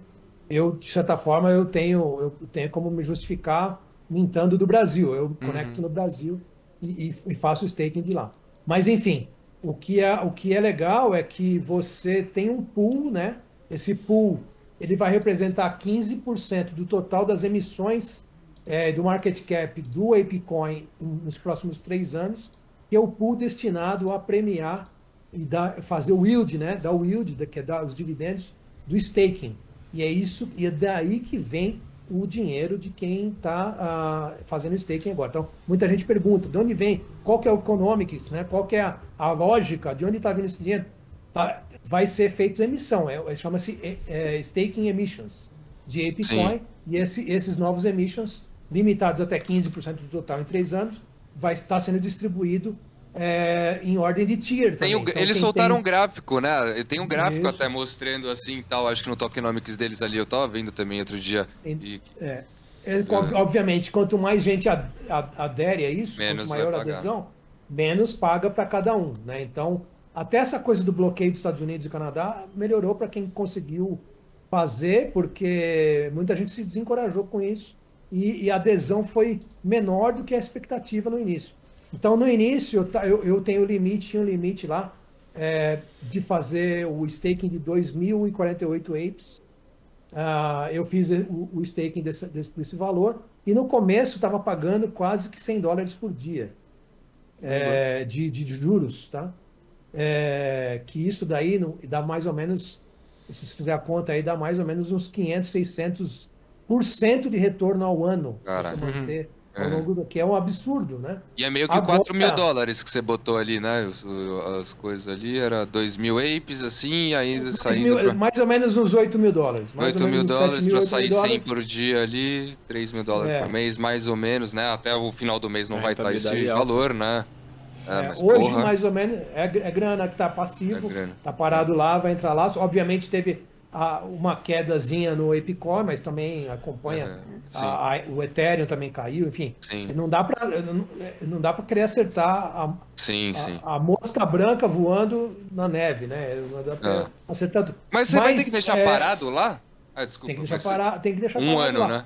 eu, de certa forma, eu tenho, eu tenho como me justificar mintando do Brasil. Eu conecto no Brasil e, e- e faço o staking de lá. Mas, enfim, o que, é, o que é legal é que você tem um pool, né? Esse pool, ele vai representar 15% do total das emissões é, do market cap do ApeCoin nos próximos três anos, que é o pool destinado a premiar e dar, fazer o yield, né? Dar o yield, que é dar os dividendos do staking. E é isso, e é daí que vem o dinheiro de quem está fazendo staking agora. Então, muita gente pergunta, de onde vem? Qual que é o economics, né? Qual que é a, a lógica? De onde está vindo esse dinheiro? Tá, vai ser feito emissão, é, é- chama-se é, é, staking emissions de ApeCoin, e esse- esses novos emissions, limitados até 15% do total em três anos, vai estar sendo distribuído é, em ordem de tier Tem o- Então, eles quem soltaram tem- um gráfico, né? Tem um gráfico Isso. até mostrando assim tal, acho que no tokenomics deles ali, eu tava vendo também outro dia. E, É, é, co- Obviamente, quanto mais gente ad- ad- adere a isso, Menos quanto maior a adesão, menos paga para cada um. Né? Então, até essa coisa do bloqueio dos Estados Unidos e Canadá melhorou para quem conseguiu fazer, porque muita gente se desencorajou com isso e, e a adesão foi menor do que a expectativa no início. Então, no início, eu, ta- eu, eu tenho limite, tinha um limite lá é, de fazer o staking de 2.048 apes. Ah, eu fiz o, o staking desse, desse, desse valor e no começo estava pagando quase que 100 dólares por dia é, de, de juros, tá? É, que isso daí não- dá mais ou menos, se você fizer a conta aí, dá mais ou menos uns 500, 600 por cento de retorno ao ano, se Caralho. você manter ao Uhum. longo do, que é um absurdo, né? e é meio que Agora- 4 mil dólares que você botou ali, né? O- As coisas ali, era 2 mil apes, assim, aí Mais saindo mil- pra... mais ou menos uns 8 mil dólares. Mais 8 ou mil dólares 7 pra mil, 8 sair mil 100 dólares. por dia ali, 3 mil dólares É. por mês, mais ou menos, né? Até o final do mês não É, vai estar esse rentabilidade alta. valor, né? É, É, hoje, porra, mais ou menos, é, é grana que está passivo, É está parado lá, vai entrar lá. Obviamente teve uma quedazinha no Epicore, mas também acompanha. Sim. a- a- o Ethereum também caiu, enfim. sim, Não dá para não, não dá para querer acertar a, sim, a- sim. a mosca branca voando na neve, né? Não dá para É. acertar tudo. Mas você vai ter Mas, que deixar é, parado lá? Ah, desculpa. Tem que deixar parar, tem que deixar Um parado ano, lá. né?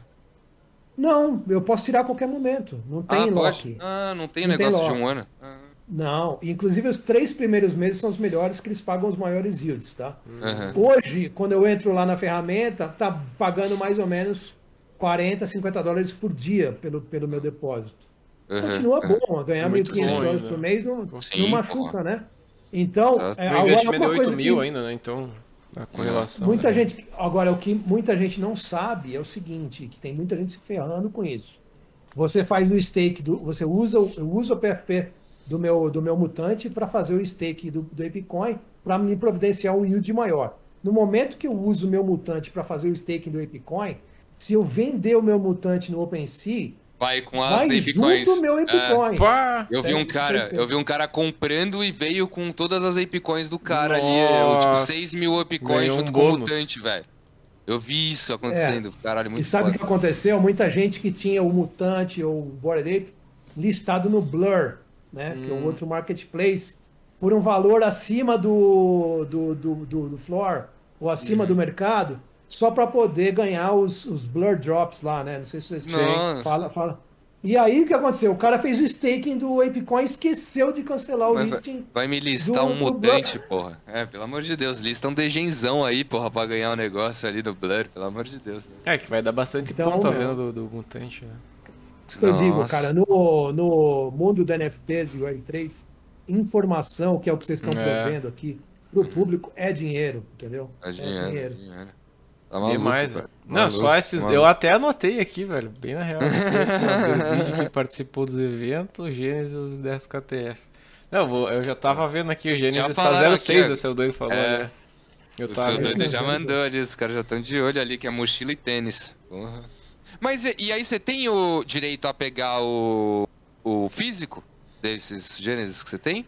Não, eu posso tirar a qualquer momento. Não tem ah, lock. Ah, não tem Não tem negócio de lock. um ano? Ah, Não, inclusive os três primeiros meses são os melhores que eles pagam os maiores yields, tá? aham. Hoje, quando eu entro lá na ferramenta, tá pagando mais ou menos 40, 50 dólares por dia pelo, pelo meu depósito. aham, Continua aham. bom, ganhar Muito 1.500 bom dólares por mês não, Sim, não machuca, né? Então, Exato. é, o agora investimento é uma 8 coisa mil que- ainda, né? Então. A correlação. Muita né? gente. Agora, o que muita gente não sabe é o seguinte: que tem muita gente se ferrando com isso. Você faz o stake do. Você usa, o- eu uso o PFP do meu, do meu mutante para fazer o stake do, do Apecoin para me providenciar um yield maior. No momento que eu uso o meu mutante para fazer o staking do Apecoin, se eu vender o meu mutante no OpenSea, Vai com as vai Apecoins. junto o meu É. Apecoin. Pá! Eu vi um cara, eu vi um cara comprando e veio com todas as Apecoins do cara ali. eu, Tipo, Nossa. 6 mil Apecoins junto um com o mutante, velho. Eu vi isso acontecendo. Caralho, muito E sabe o que aconteceu? Muita gente que tinha o Mutante ou o Bored Ape listado no Blur, né? Que é o outro marketplace, por um valor acima do, do, do, do, do floor ou acima do mercado, só para poder ganhar os, os Blur Drops lá, né? Não sei se vocês Nossa. fala, fala. E aí o que aconteceu? O cara fez o staking do Apecoin, esqueceu de cancelar o Mas listing. Vai me listar do- um mutante, porra. É, pelo amor de Deus, lista um degenzão aí, porra, pra ganhar o negócio ali do Blur, pelo amor de Deus. Né? É, que vai dar bastante Então, ponto a meu. venda do, do mutante, né? Isso que eu digo, Nossa. cara, no, no mundo do NFTs e Web3, informação, que é o que vocês estão É. provendo aqui, pro público, é dinheiro, entendeu? É dinheiro, é dinheiro. Tá maluco, Demais, velho. Não, Maluco, só esses. maluco. Eu até anotei aqui, velho. Bem na real. que participou dos eventos, Gênesis do 10KTF. Não, eu vou- eu já tava vendo aqui, o Gênesis tá falaram 06, aqui, o seu doido falou, É. né? Eu O tava seu doido já mandou ali, os caras já estão de olho ali, que é mochila e tênis. Porra. Mas e, e aí você tem o direito a pegar o, o físico desses Gênesis que você tem?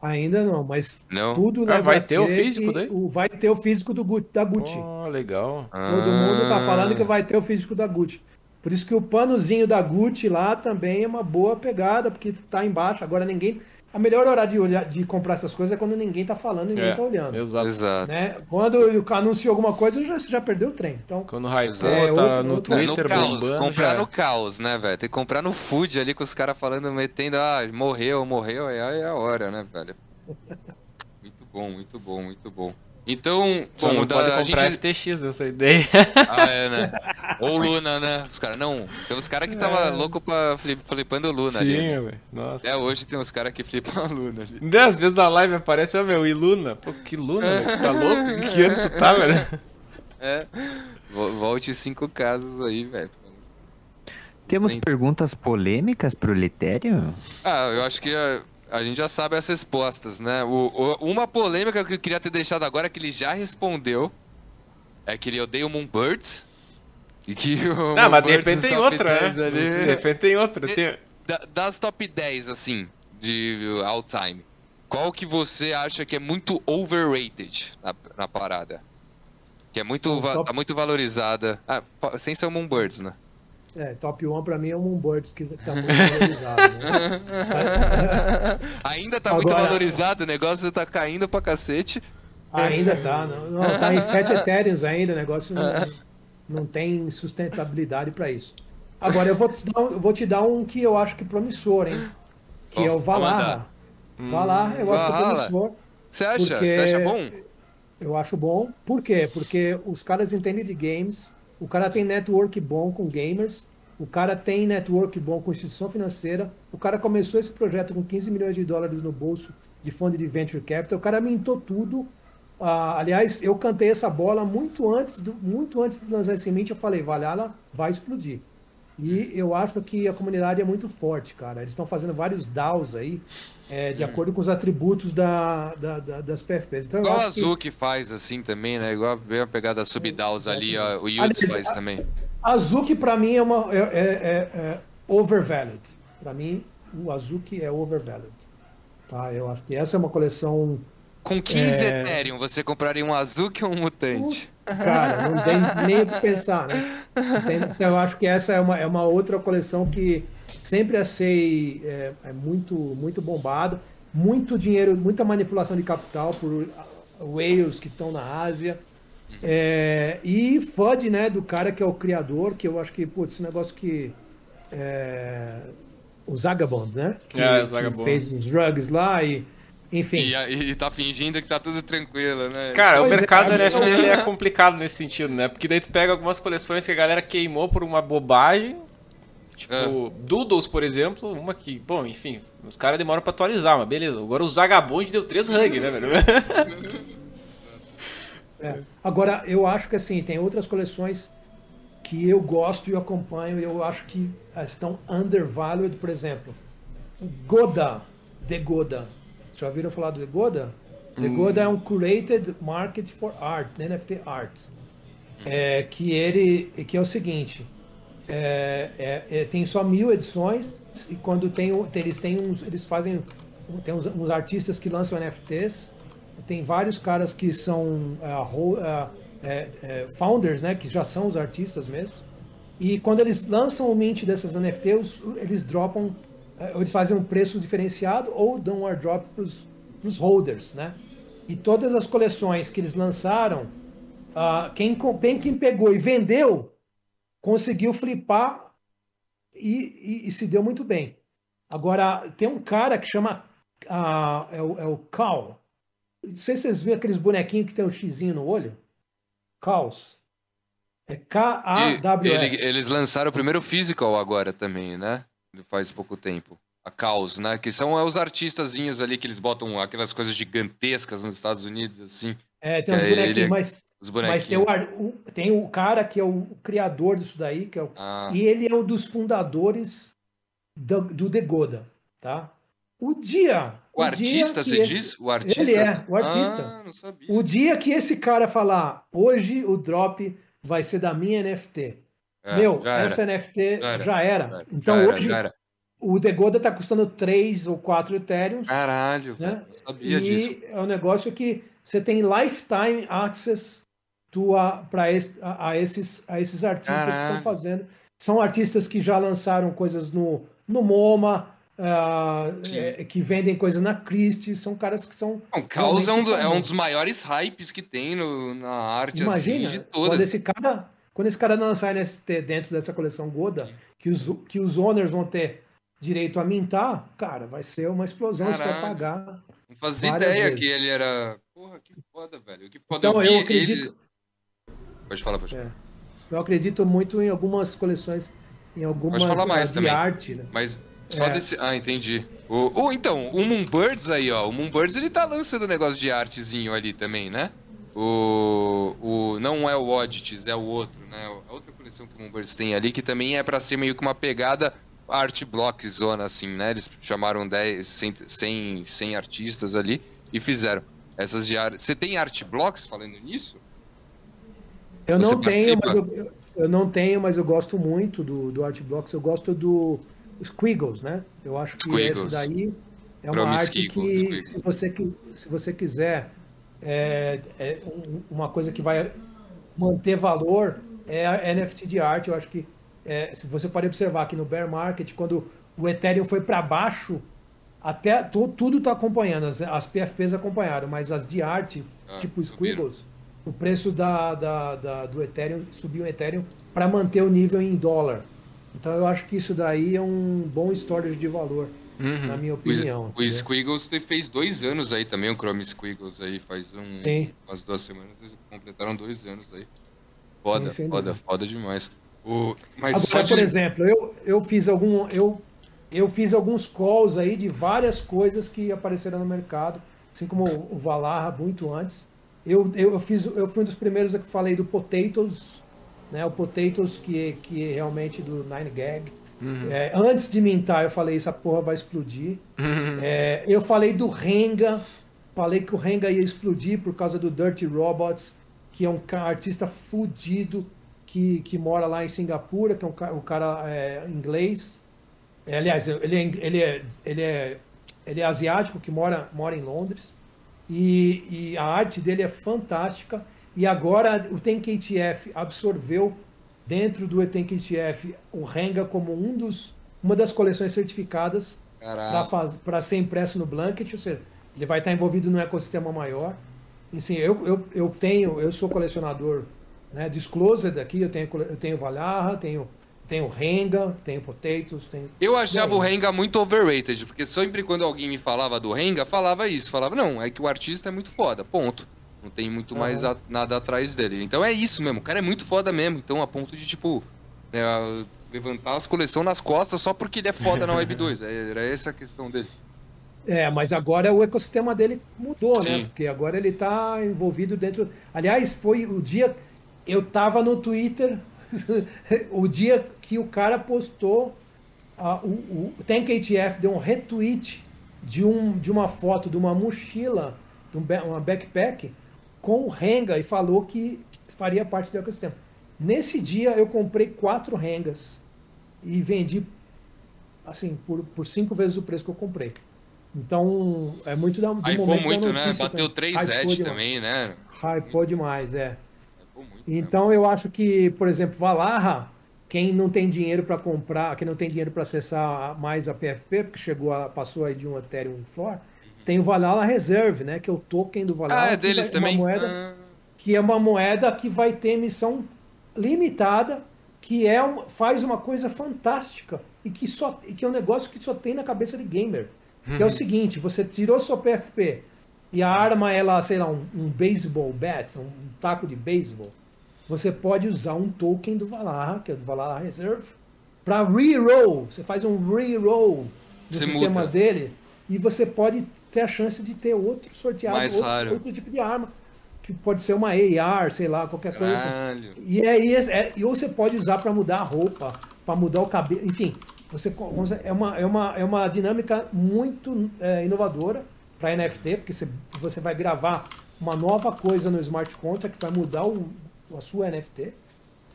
Ainda não, mas Não? tudo Ah, vai ter o físico daí? o- vai ter o físico do, da Gucci. Oh, legal. Todo mundo tá falando que Ah. vai ter o físico da Gucci. Por isso que o panozinho da Gucci lá também é uma boa pegada, porque tá embaixo. Agora ninguém. A melhor hora de, olhar, de comprar essas coisas é quando ninguém tá falando e ninguém É, tá olhando. Exato. Né? Quando anunciou alguma coisa, já, você já perdeu o trem. Então, Quando o hypou, É, tá outro- no outro- É, Twitter no caos, bombando. comprar no caos, né, velho? Tem que comprar no food ali com os caras falando, metendo, ah, morreu, morreu, aí é a hora, né, velho? Muito bom, muito bom, muito bom. Então, Só bom, não da- pode a comprar gente... FTX nessa ideia. Ah, é, né? Ou Luna, né? Os caras, não, tem uns caras que tava É. louco pra flip, flipando Luna ali. né? Sim, velho. Nossa. Até hoje tem uns caras que flipam a Luna ali. Às vezes na live aparece, ó, meu, e Luna? Pô, que Luna, velho? Tá louco? Em que ano tu tá, velho? É. Vo- Volte cinco casos aí, velho. Temos Sim. perguntas polêmicas pro Litério? Ah, eu acho que a, a gente já sabe as respostas, né? O, o- uma polêmica que eu queria ter deixado agora, que ele já respondeu, é que ele odeia o Moonbirds. E que o Não, mas de repente tem outra, 10 né? ali- De repente tem outra. Tem... Da- das top 10, assim, de all time, qual que você acha que é muito overrated na, na parada? Que é muito, top- tá muito valorizada. Ah, sem ser o Moonbirds, né? É, top 1 pra mim é o Moonbirds, que tá muito valorizado. Né? Ainda tá muito Agora- valorizado, o negócio tá caindo pra cacete. Ainda tá, não, não, tá em 7 Ethereums ainda, o negócio não, não tem sustentabilidade para isso. Agora eu vou, te dar, um- vou te dar um que eu acho que promissor, hein? Que Ó, é o Valarra. Valarra, eu acho que é promissor. Você acha? Você acha bom? Eu acho bom. Por quê? Porque os caras entendem de games, o cara tem network bom com gamers, o cara tem network bom com instituição financeira, o cara começou esse projeto com 15 milhões de dólares no bolso de fundo de venture capital, o cara mintou tudo. Ah, aliás, eu cantei essa bola muito antes, do, muito antes de lançar esse mint, eu falei, Valhalla vai explodir. E eu acho que a comunidade é muito forte, cara. Eles estão fazendo vários DAOs aí, é, de acordo com os atributos da, da- da- das PFPs. Então, Igual a acho que- Azul que faz assim também, né? Igual a pegada Subdaus ali, ó, o Yuts Aliás, faz a- também. Azuki para mim é uma é, é- é- é overvalued. Para mim o Azuki é overvalued. Tá, eu acho que essa é uma coleção, Com 15 É. Ethereum, você compraria um Azuki ou um Mutante? cara, não tem nem o que pensar, né? Então, eu acho que essa é uma, é uma outra coleção que sempre achei é, é muito muito bombada, muito dinheiro, muita manipulação de capital por ah, whales que estão na Ásia. É, e FUD, né, do cara que é o criador, que eu acho que, putz, esse negócio que. é, o Zagabond, né? Que, É, o que Zagabond. fez os drugs lá e. Enfim. E, e tá fingindo que tá tudo tranquilo, né? Cara, o Pois é, mercado cara, NFT eu- ele é complicado nesse sentido, né? Porque daí tu pega algumas coleções que a galera queimou por uma bobagem. Tipo, É. Doodles, por exemplo, uma que, bom, enfim, os caras demoram pra atualizar, mas beleza. Agora o Zagabond deu 3 hug, né, velho? É. Agora, eu acho que assim, tem outras coleções que eu gosto e eu acompanho e eu acho que estão undervalued, por exemplo. O Goda, The Goda. Já ouviram falar do The Goda? The hum. Goda é um curated market for art, NFT art. É, que ele, que é o seguinte, é, é, é, tem só mil edições e quando tem, eles têm uns, eles fazem, tem uns, uns artistas que lançam NFTs, tem vários caras que são uh, uh, founders, né, que já são os artistas mesmo. E quando eles lançam o mint dessas NFTs, eles dropam, eles fazem um preço diferenciado ou dão um airdrop para os holders, né? E todas as coleções que eles lançaram, uh, quem, quem pegou e vendeu conseguiu flipar e, e, e, se deu muito bem. Agora, tem um cara que chama. Uh, é, o, é o Cal. Não sei se vocês viram aqueles bonequinhos que tem um xizinho no olho. Caos. É K-A-W-S. Eles lançaram o primeiro physical agora também, né? Faz pouco tempo. A Caos, né? Que são os artistazinhos ali que eles botam aquelas coisas gigantescas nos Estados Unidos, assim. É, tem uns bonequinhos, ele... mas Mas tem o, o, tem o cara que é o, criador disso daí, que é o, ah. e ele é um dos fundadores do, do The Goda, tá? O dia. O, o artista, você esse, diz? O artista? Ele é, o artista. Ah, não sabia. O dia que esse cara falar, hoje o drop vai ser da minha NFT. É, Meu, essa NFT já era. Já era. Então já hoje era, o The Goda tá custando 3 ou 4 Ethereum. Caralho, né? não sabia e disso. É um negócio que você tem lifetime access para a, a, esses, a esses artistas Caralho. que estão fazendo. São artistas que já lançaram coisas no, no MoMA, uh, é, que vendem coisas na Christie, são caras que são. O Caos é um, do, é um, dos maiores hypes que tem no, na arte assim, Imagina, assim, de todas. Quando esse cara, quando esse cara lançar NFT dentro dessa coleção Goda, que os, que os owners vão ter direito a mintar, cara, vai ser uma explosão, você vai pagar. Não fazia ideia vezes. que ele era. Porra, que foda, velho. Que foda. Então, eu, eu acredito. Ele Pode falar, pode falar. É. Eu acredito muito em algumas coleções, em algumas pode falar mais de também. arte, né? Mas só é. desse. Ah, entendi. O, o, então, o Moonbirds aí, ó. O Moonbirds ele tá lançando um negócio de artezinho ali também, né? O, o, não é o Oddities, é o outro, né? A outra coleção que o Moonbirds tem ali, que também é para ser meio que uma pegada art block zona, assim, né? Eles chamaram 10, 100, 100, 100 artistas ali e fizeram essas de arte. Você tem art blocks falando nisso? Eu não tenho, mas eu, eu, não tenho, mas eu gosto muito do, do Art Blocks. Eu gosto do Squiggles, né? Eu acho que Squiggles. esse daí é uma arte que, se você, se você quiser, é, é uma coisa que vai manter valor é a NFT de arte. Eu acho que é, se você pode observar aqui no bear market, quando o Ethereum foi para baixo, até tudo está acompanhando, as, as, PFPs acompanharam, mas as de arte, ah, tipo Squiggles, o preço da, da, da, do Ethereum subiu o Ethereum para manter o nível em dólar. Então eu acho que isso daí é um bom storage de valor, uhum. na minha opinião. O, o Squiggles fez dois anos aí também, o Chrome Squiggles aí faz um, Sim. umas duas semanas, eles completaram dois anos aí. Foda, Sim, foda, foda demais. O, mas Agora, de... por exemplo, eu, eu fiz algum. Eu, eu fiz alguns calls aí de várias coisas que apareceram no mercado, assim como o Valarra muito antes. Eu, eu, eu, fiz, eu fui um dos primeiros que falei do Potatoes, né? O Potatoes que, que é realmente do Nine Gag. Uhum. É, antes de mintar, eu falei, essa porra vai explodir. Uhum. É, eu falei do Renga, falei que o Renga ia explodir por causa do Dirty Robots, que é um artista fudido que, que mora lá em Singapura, que é um, um cara é, inglês. É, aliás, ele é, ele, é, ele, é, ele é asiático, que mora, mora em Londres. E, e a arte dele é fantástica. E agora o TenKTF absorveu dentro do TenKTF o Renga como um dos, uma das coleções certificadas para ser impresso no Blanket, ou seja, ele vai estar envolvido num ecossistema maior. Assim, eu, eu, eu tenho, eu sou colecionador né, disclosed aqui, eu tenho, eu tenho Valhalla, tenho tem o Renga, tem o Potatoes, tem. Eu achava o Renga muito overrated, porque sempre quando alguém me falava do Renga, falava isso. Falava, não, é que o artista é muito foda, ponto. Não tem muito uhum. mais a, nada atrás dele. Então é isso mesmo, o cara é muito foda mesmo. Então, a ponto de, tipo, é, levantar as coleções nas costas só porque ele é foda na Web 2. É, era essa a questão dele. É, mas agora o ecossistema dele mudou, né? Sim. Porque agora ele tá envolvido dentro. Aliás, foi o dia. Eu tava no Twitter, o dia que o cara postou. o, o Tank ATF deu um retweet de, um, de uma foto de uma mochila, de um, uma backpack, com o Renga e falou que faria parte do ecossistema. Nesse dia eu comprei quatro Rengas e vendi assim por, por cinco vezes o preço que eu comprei. Então é muito da, do Hypou momento muito, né? Bateu também. 3 Hypou edge demais. também, né? Hypou demais, é. Muito, né? Então eu acho que, por exemplo, Valarra, quem não tem dinheiro para comprar, quem não tem dinheiro para acessar mais a PFP, porque chegou a, passou aí de um Ethereum for, tem o Valhalla Reserve, né, que é o token do Valhalla, Ah, é deles também? moeda Ah, que é uma moeda que vai ter emissão limitada, que é um- faz uma coisa fantástica e que só e que é um negócio que só tem na cabeça de gamer. Que é o seguinte, você tirou sua PFP e a arma ela, sei lá, um, um baseball bat, um, taco de beisebol, você pode usar um token do Valhalla, que é do Valhalla Reserve, para reroll. Você faz um reroll no Você sistema muda. dele e você pode ter a chance de ter outro sorteado, Mais outro, raro. outro tipo de arma que pode ser uma AR, sei lá, qualquer coisa assim. caralho. E aí, é, e ou você pode usar para mudar a roupa, para mudar o cabelo, enfim, você é uma, é uma, é uma dinâmica muito é, inovadora para NFT, porque você, você vai gravar uma nova coisa no smart contract que vai mudar o, a sua NFT.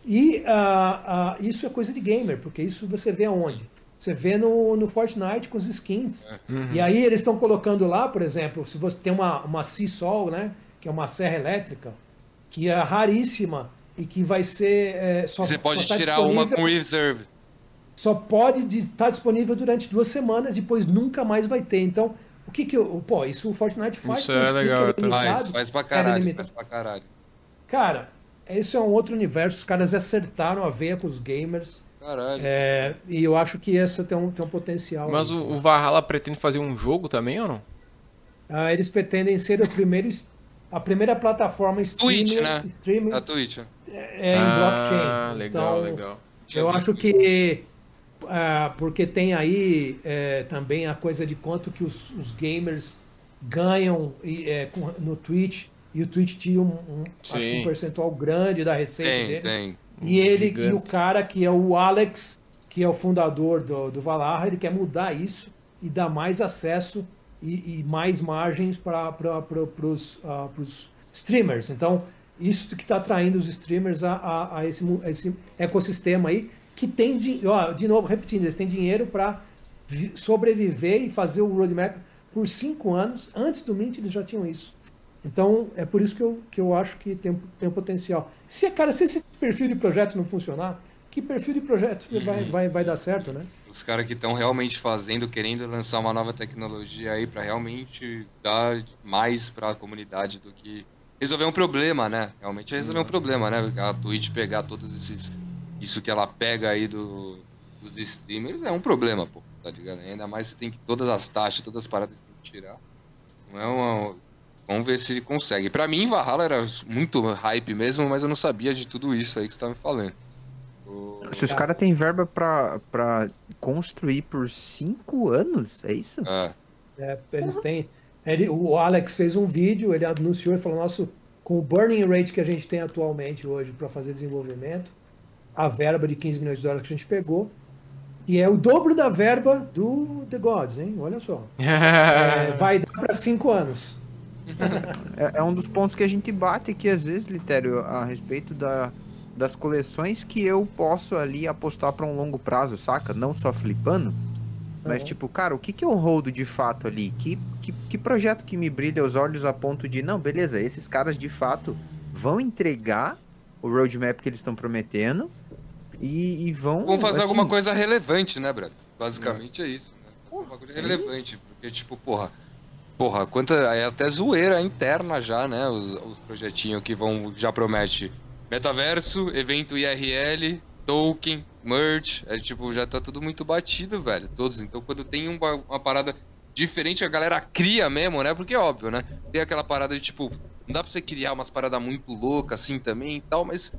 E ah, ah, isso é coisa de gamer, porque isso você vê aonde? Você vê no, no Fortnite com os skins. E aí eles estão colocando lá, por exemplo, se você tem uma, uma Seasol, né? Que é uma serra elétrica, que é raríssima e que vai ser. é, só, Você pode só tá tirar uma com reserve. Só pode estar disponível durante duas semanas, depois nunca mais vai ter. Então, o que que eu. Pô, isso o Fortnite faz. Isso com é legal, é limitado. Faz, faz pra caralho, faz pra caralho. Cara, esse é um outro universo. Os caras acertaram a veia com os gamers. Caralho. é, e eu acho que essa tem um, tem um potencial. Mas aí. o, o Valhalla pretende fazer um jogo também ou não? Ah, eles pretendem ser o primeiro, a primeira plataforma Twitch, streamer, né? streaming A Twitch. é, em ah, blockchain. legal, então, legal. Eu acho que ah, porque tem aí é, também a coisa de quanto que os, os gamers ganham e, é, com- no Twitch e o Twitch tira um, um- acho que um percentual grande da receita Tem, deles. tem. E ele Gigante. e o cara que é o Alex, que é o fundador do, do Valhalla, ele quer mudar isso e dar mais acesso e, e mais margens para os streamers. Então, isso que está atraindo os streamers a, a, a esse, a esse ecossistema aí, que tem, de, ó, de novo, repetindo, eles têm dinheiro para sobreviver e fazer o roadmap por cinco anos. Antes do Mint, eles já tinham isso. Então, é por isso que eu, que eu acho que tem, tem potencial. Se, cara, se esse perfil de projeto não funcionar, que perfil de projeto vai, vai, vai dar certo, né? Os caras que estão realmente fazendo, querendo lançar uma nova tecnologia aí pra realmente dar mais pra comunidade do que resolver um problema, né? Realmente é resolver um problema, né? A Twitch pegar todos esses isso que ela pega aí do, dos streamers é um problema, pô, tá ligado? Ainda mais você tem que todas as taxas, todas as paradas você tem que tirar. Não é uma Vamos ver se ele consegue. Pra mim, Valhalla era muito hype mesmo, mas eu não sabia de tudo isso aí que você tá me falando. O- Se os caras têm verba pra, pra construir por cinco anos, é isso? É. É, eles têm. Ele, o Alex fez um vídeo, ele anunciou e falou: nosso, com o burning rate que a gente tem atualmente hoje para fazer desenvolvimento, a verba de 15 milhões de dólares que a gente pegou, e é o dobro da verba do The Gods, hein? Olha só. É, vai dar para cinco anos. É, é um dos pontos que a gente bate aqui, às vezes, Litério, a respeito da, das coleções que eu posso ali apostar pra um longo prazo, saca? Não só flipando. Mas, Uhum. tipo, cara, o que, que eu holdo de fato ali? Que, que, que projeto que me brilha os olhos a ponto de, não, beleza, esses caras de fato vão entregar o roadmap que eles estão prometendo e, e vão. Vamos fazer assim, alguma coisa relevante, né, Brad? Basicamente é isso. Né? Fazer coisa relevante. Porque, tipo, porra. Porra, quanta. É até zoeira interna já, né? Os, os projetinhos que vão. Já promete metaverso, evento IRL, token, merch. É tipo, já tá tudo muito batido, velho. Todos. Então quando tem uma, uma parada diferente, a galera cria mesmo, né? Porque é óbvio, né? Tem aquela parada de tipo. Não dá pra você criar umas paradas muito loucas assim também e tal, mas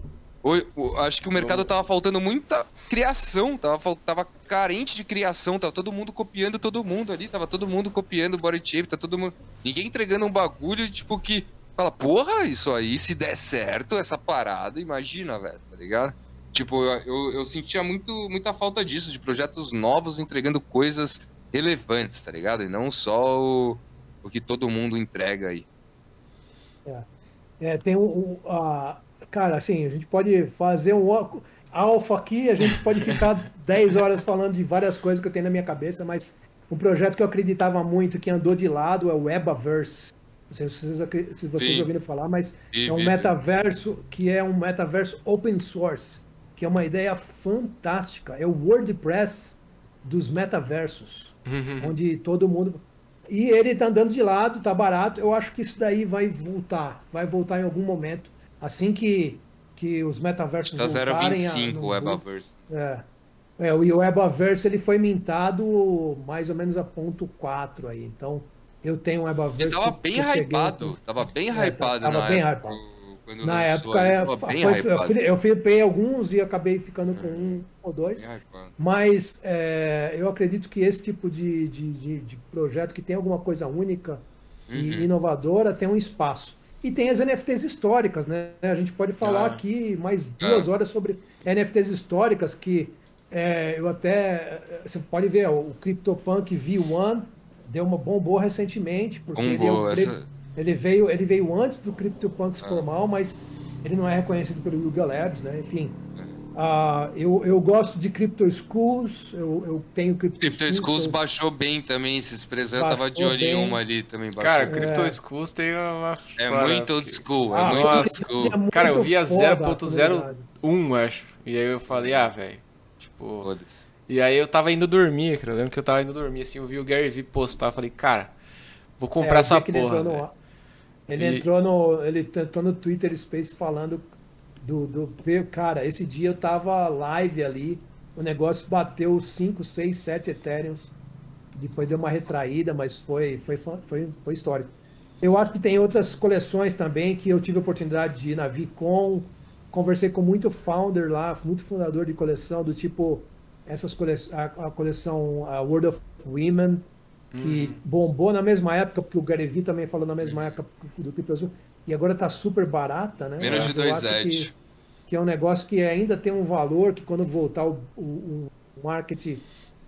acho que o mercado tava faltando muita criação, tava, tava carente de criação, tava todo mundo copiando todo mundo ali, tava todo mundo copiando body shape, tá todo mundo. Ninguém entregando um bagulho, tipo, que fala, porra, isso aí, se der certo, essa parada, imagina, velho, tá ligado? Tipo, eu, eu sentia muito, muita falta disso, de projetos novos entregando coisas relevantes, tá ligado? E não só o, o que todo mundo entrega aí. É, é tem um. um uh, cara, assim, a gente pode fazer um alfa aqui, a gente pode ficar 10 horas falando de várias coisas que eu tenho na minha cabeça, mas um projeto que eu acreditava muito, que andou de lado, é o Webaverse. Não sei se vocês, se vocês ouviram falar, mas é um metaverso que é um metaverso open source, que é uma ideia fantástica. É o WordPress dos metaversos, uhum. onde todo mundo. E ele está andando de lado, está barato. Eu acho que isso daí vai voltar, vai voltar em algum momento. Assim que, que os metaversos tá voltarem... Está 0,25 o Webaverse. É. É, o Webaverse ele foi mintado mais ou menos a ponto 4 aí. Então, eu tenho um Webaverse. Ele tava bem hypado. Um... Tava bem é, hypado tava na bem época. Hypado. Na época, é, foi, eu flipei alguns e acabei ficando com um ou dois. Mas é, eu acredito que esse tipo de, de, de, de, projeto que tem alguma coisa única uhum. e inovadora tem um espaço. E tem as NFTs históricas, né? A gente pode falar ah. aqui mais duas ah. horas sobre NFTs históricas que é, eu até. Você pode ver, o CryptoPunk V1 deu uma bombou recentemente, porque ele, é essa... ele, veio, ele veio antes do CryptoPunks ah. formal, mas ele não é reconhecido pelo Yuga Labs, né? Enfim. Uh, eu, eu gosto de Crypto Schools, eu, eu tenho Crypto, Crypto Schools. Schools baixou bem também, esses preços. Eu tava de olho em uma ali também. Baixou. Cara, Crypto é. Schools tem uma é história. É muito old school, é ah, muito old school. É Cara, eu via 0.01, acho. E aí eu falei, ah, velho, Tipo. E aí eu tava indo dormir, cara. Eu lembro que eu tava indo dormir, assim, eu vi o Gary Vee postar, falei, cara, vou comprar é, essa porra. Ele, entrou no, ele entrou no. Ele entrou no Twitter Space falando do, do. Cara, esse dia eu tava live ali, o negócio bateu 5, 6, 7 Ethereum. Depois deu uma retraída, mas foi, foi, foi, foi histórico. Eu acho que tem outras coleções também que eu tive a oportunidade de ir na Vicon, conversei com muito founder lá, muito fundador de coleção, do tipo essas cole a, a, coleção a World of Women, que uhum. bombou na mesma época, porque o Gary Vee também falou na mesma época do Crypto Azul, e agora está super barata, né? Menos de dois edge. Que, que, é um negócio que ainda tem um valor, que quando voltar o, o, o market,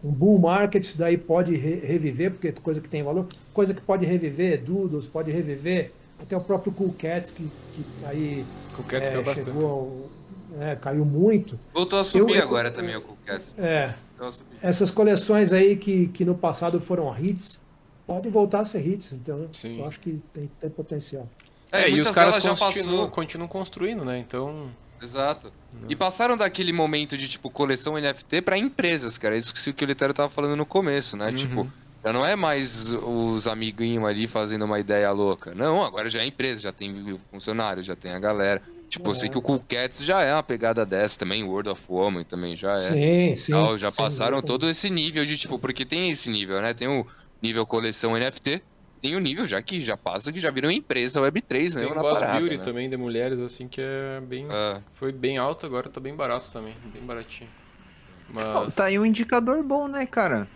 um bull market, isso daí pode re reviver, porque é coisa que tem valor, coisa que pode reviver, Doodles, pode reviver, até o próprio Cool Cats, que, que aí Cool Cats é, caiu bastante. Ao, é, caiu muito. Voltou a subir eu, agora eu, também o Cool Cats. É. Essas coleções aí que, que no passado foram hits, podem voltar a ser hits, então Sim. eu acho que tem, tem potencial. É, é e os caras já continuam, continuam construindo, né? Então. Exato. Não. E passaram daquele momento de, tipo, coleção NFT para empresas, cara. Isso que o Litério tava falando no começo, né? Uhum. Tipo, já não é mais os amiguinhos ali fazendo uma ideia louca. Não, agora já é empresa, já tem funcionário, já tem a galera. Tipo, é. eu sei que o Cool Cats já é uma pegada dessa também, World of Woman também já é. Sim, sim. Então, já passaram sim, todo esse nível de, tipo, porque tem esse nível, né? Tem o nível coleção NFT, tem o nível já que já passa que já virou empresa Web3, né? Tem o Boss Beauty né? também de mulheres, assim, que é bem. É. Foi bem alto, agora tá bem barato também, bem baratinho. Mas... Tá aí um indicador bom, né, cara?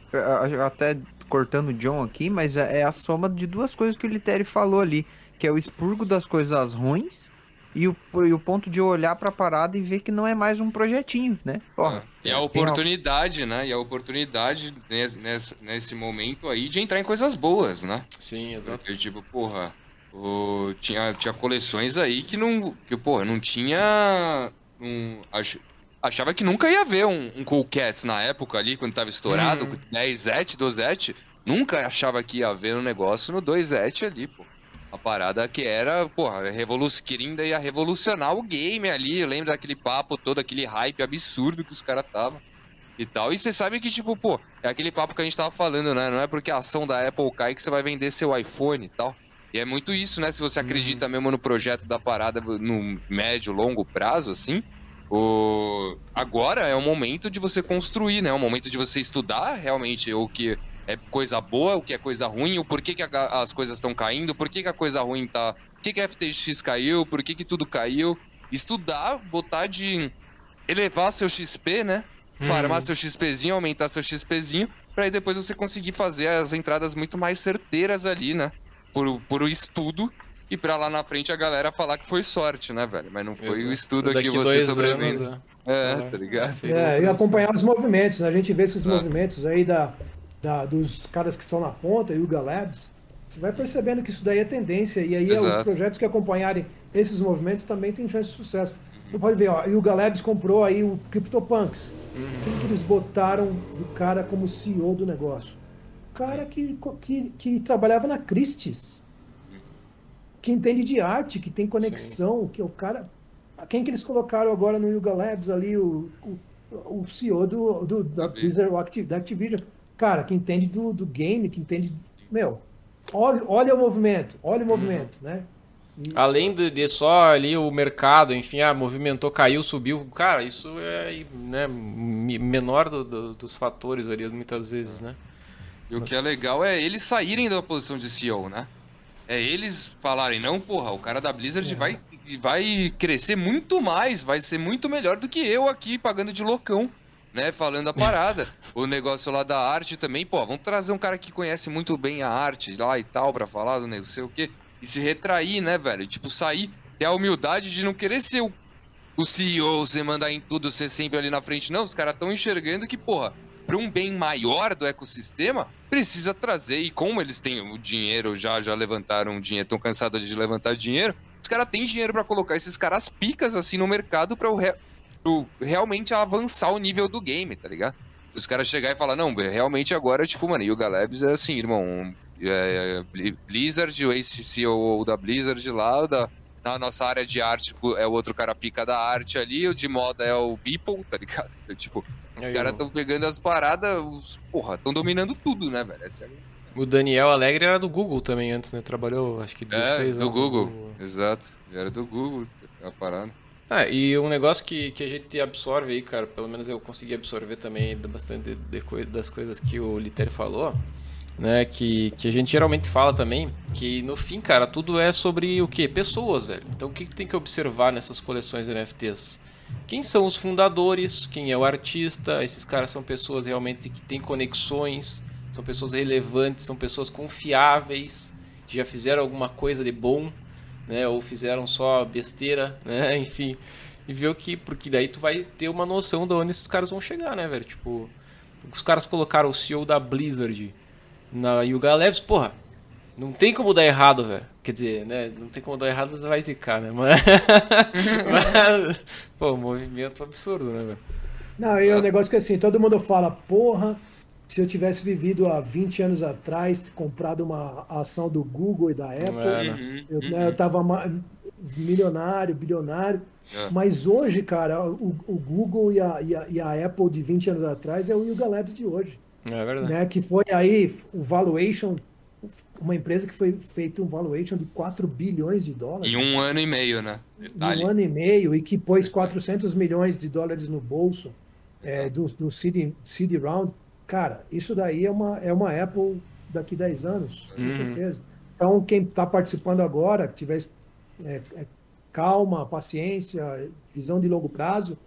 Até cortando o John aqui, mas é, é a soma de duas coisas que o Litério falou ali, que é o expurgo das coisas ruins e o, e o ponto de olhar para a parada e ver que não é mais um projetinho, né? Porra, é. E a oportunidade, né? E a oportunidade nesse, nesse, momento aí de entrar em coisas boas, né? Sim, exato. Porque, tipo, porra, o, tinha, tinha coleções aí que não. Que, porra, não tinha. Um, ach, achava que nunca ia ver um, um Cool Cats na época ali, quando tava estourado, uhum. 10 et 12 et Nunca achava que ia ver um negócio no 2 et ali, pô. Uma parada que era, porra, revoluc... querendo ia revolucionar o game ali. Eu lembro daquele papo todo, aquele hype absurdo que os caras estavam e tal. E você sabe que, tipo, pô, é aquele papo que a gente tava falando, né? Não é porque a ação da Apple cai que você vai vender seu iPhone e tal. E é muito isso, né? Se você acredita uhum. mesmo no projeto da parada no médio, longo prazo, assim, o... agora é o momento de você construir, né? É o momento de você estudar realmente o que é coisa boa, o que é coisa ruim, o porquê que a, as coisas estão caindo, por que, a coisa ruim tá. Por que, que a FTX caiu, por que, que tudo caiu. estudar, botar de elevar seu XP, né? Farmar Uhum. seu XPzinho, aumentar seu XPzinho, pra aí depois você conseguir fazer as entradas muito mais certeiras ali, né? Por, por o estudo. E pra lá na frente a galera falar que foi sorte, né, velho? Mas não foi o Exato. estudo Daqui que você sobrevivendo. anos, É, é. tá ligado? É, e acompanhar os movimentos, né? A gente vê esses Ah. movimentos aí da, da- dos caras que estão na ponta, Yuga Labs. Você vai percebendo que isso daí é tendência. E aí Exato. os projetos que acompanharem esses movimentos também têm chance de sucesso. Você pode ver, ó, Yuga Labs comprou aí o CryptoPunks. Uhum. Quem que eles botaram do cara como CEO do negócio? O cara que, que, que trabalhava na Christie's. Que entende de arte, que tem conexão, que é o cara. Quem que eles colocaram agora no Yuga Labs ali, o, o, o CEO do, do, da. Blizzard, da Activision. Cara, que entende do, do game, que entende. Meu, olha, olha o movimento, olha o movimento, né? E- Além de, de só ali o mercado, enfim, ah, movimentou, caiu, subiu. Cara, isso é né, me- menor do- do- dos fatores ali, muitas vezes, né? E o que é legal é eles saírem da posição de CEO, né? É eles falarem, não, porra, o cara da Blizzard É. vai, vai crescer muito mais, vai ser muito melhor do que eu aqui pagando de loucão, né? Falando a parada. o negócio lá da arte também, pô, vamos trazer um cara que conhece muito bem a arte lá e tal pra falar do não sei o quê. E se retrair, né, velho? Tipo, sair, ter a humildade de não querer ser o, o CEO, você mandar em tudo, ser sempre ali na frente. Não, os caras estão enxergando que, porra, para um bem maior do ecossistema, precisa trazer. E como eles têm o dinheiro, já já levantaram o dinheiro, estão cansados de levantar dinheiro, os caras têm dinheiro para colocar esses caras picas assim no mercado para realmente avançar o nível do game, tá ligado? Os caras chegar e falar, não, realmente agora, tipo, mano, Yuga Labs é assim, irmão. é, Bli- Blizzard, o ACCO da Blizzard lá, da, na nossa área de arte é o outro cara pica da arte ali, o de moda é o Beeple, tá ligado? É, tipo, Aí os caras estão pegando as paradas, os, porra, estão dominando tudo, né, velho? É sério. O Daniel Alegre era do Google também antes, né? Trabalhou, acho que 16 É, anos do no Google. Exato. Era do Google a parada. Ah, e um negócio que, que a gente absorve aí, cara, pelo menos eu consegui absorver também bastante de- de das coisas que o Litério falou, né? Que, que a gente geralmente fala também, que no fim, cara, tudo é sobre o quê? Pessoas, velho. Então o que, que tem que observar nessas coleções NFTs? Quem são os fundadores? Quem é o artista? Esses caras são pessoas realmente que têm conexões, são pessoas relevantes, são pessoas confiáveis, que já fizeram alguma coisa de bom né? Ou fizeram só besteira, né? Enfim. E ver o que. Porque daí tu vai ter uma noção de onde esses caras vão chegar, né, velho? Tipo, os caras colocaram o CEO da Blizzard na Yuga Labs, porra. Não tem como dar errado, velho. Quer dizer, né? Não tem como dar errado, você vai zicar, né? Mas. Mas, pô, movimento absurdo, né, velho? Não, e é um negócio que assim, todo mundo fala, porra, se eu tivesse vivido há 20 anos atrás, comprado uma ação do Google e da Apple, É, né? Eu, uhum. né, eu tava milionário, bilionário. É. Mas hoje, cara, o, o Google e a, e, a, e a Apple de 20 anos atrás é o Yuga Labs de hoje. É verdade. Né? Que foi aí o valuation, uma empresa que foi feita um valuation de 4 bilhões de dólares. Em um ano e meio, né? Detalhe. em um ano e meio e que pôs 400 milhões de dólares no bolso é, do, do seed, seed round, cara, isso daí é uma, é uma Apple daqui 10 anos, com Uhum. certeza. Então, quem está participando agora, que tiver é, é, calma, paciência, visão de longo prazo,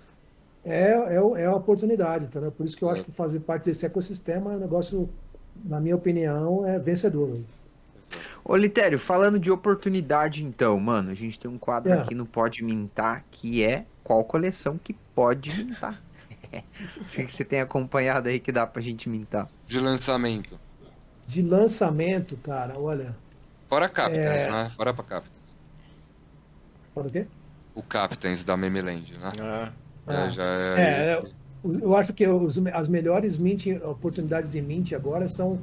é, é, é a oportunidade, entendeu? Por isso que eu acho que fazer parte desse ecossistema é um negócio, na minha opinião, é vencedor. Ô, Litério, falando de oportunidade, então, mano, a gente tem um quadro É. aqui no Pode Mintar que é qual coleção que pode mintar. Sei que você tem acompanhado aí que dá pra gente mintar. De lançamento. De lançamento, cara, olha, Fora Captains, É. né? Fora pra Captains. fala o quê? O Captains da Memeland, né? Ah, Ah. É, já É, é. eu acho que os- as melhores mint, oportunidades de mint agora são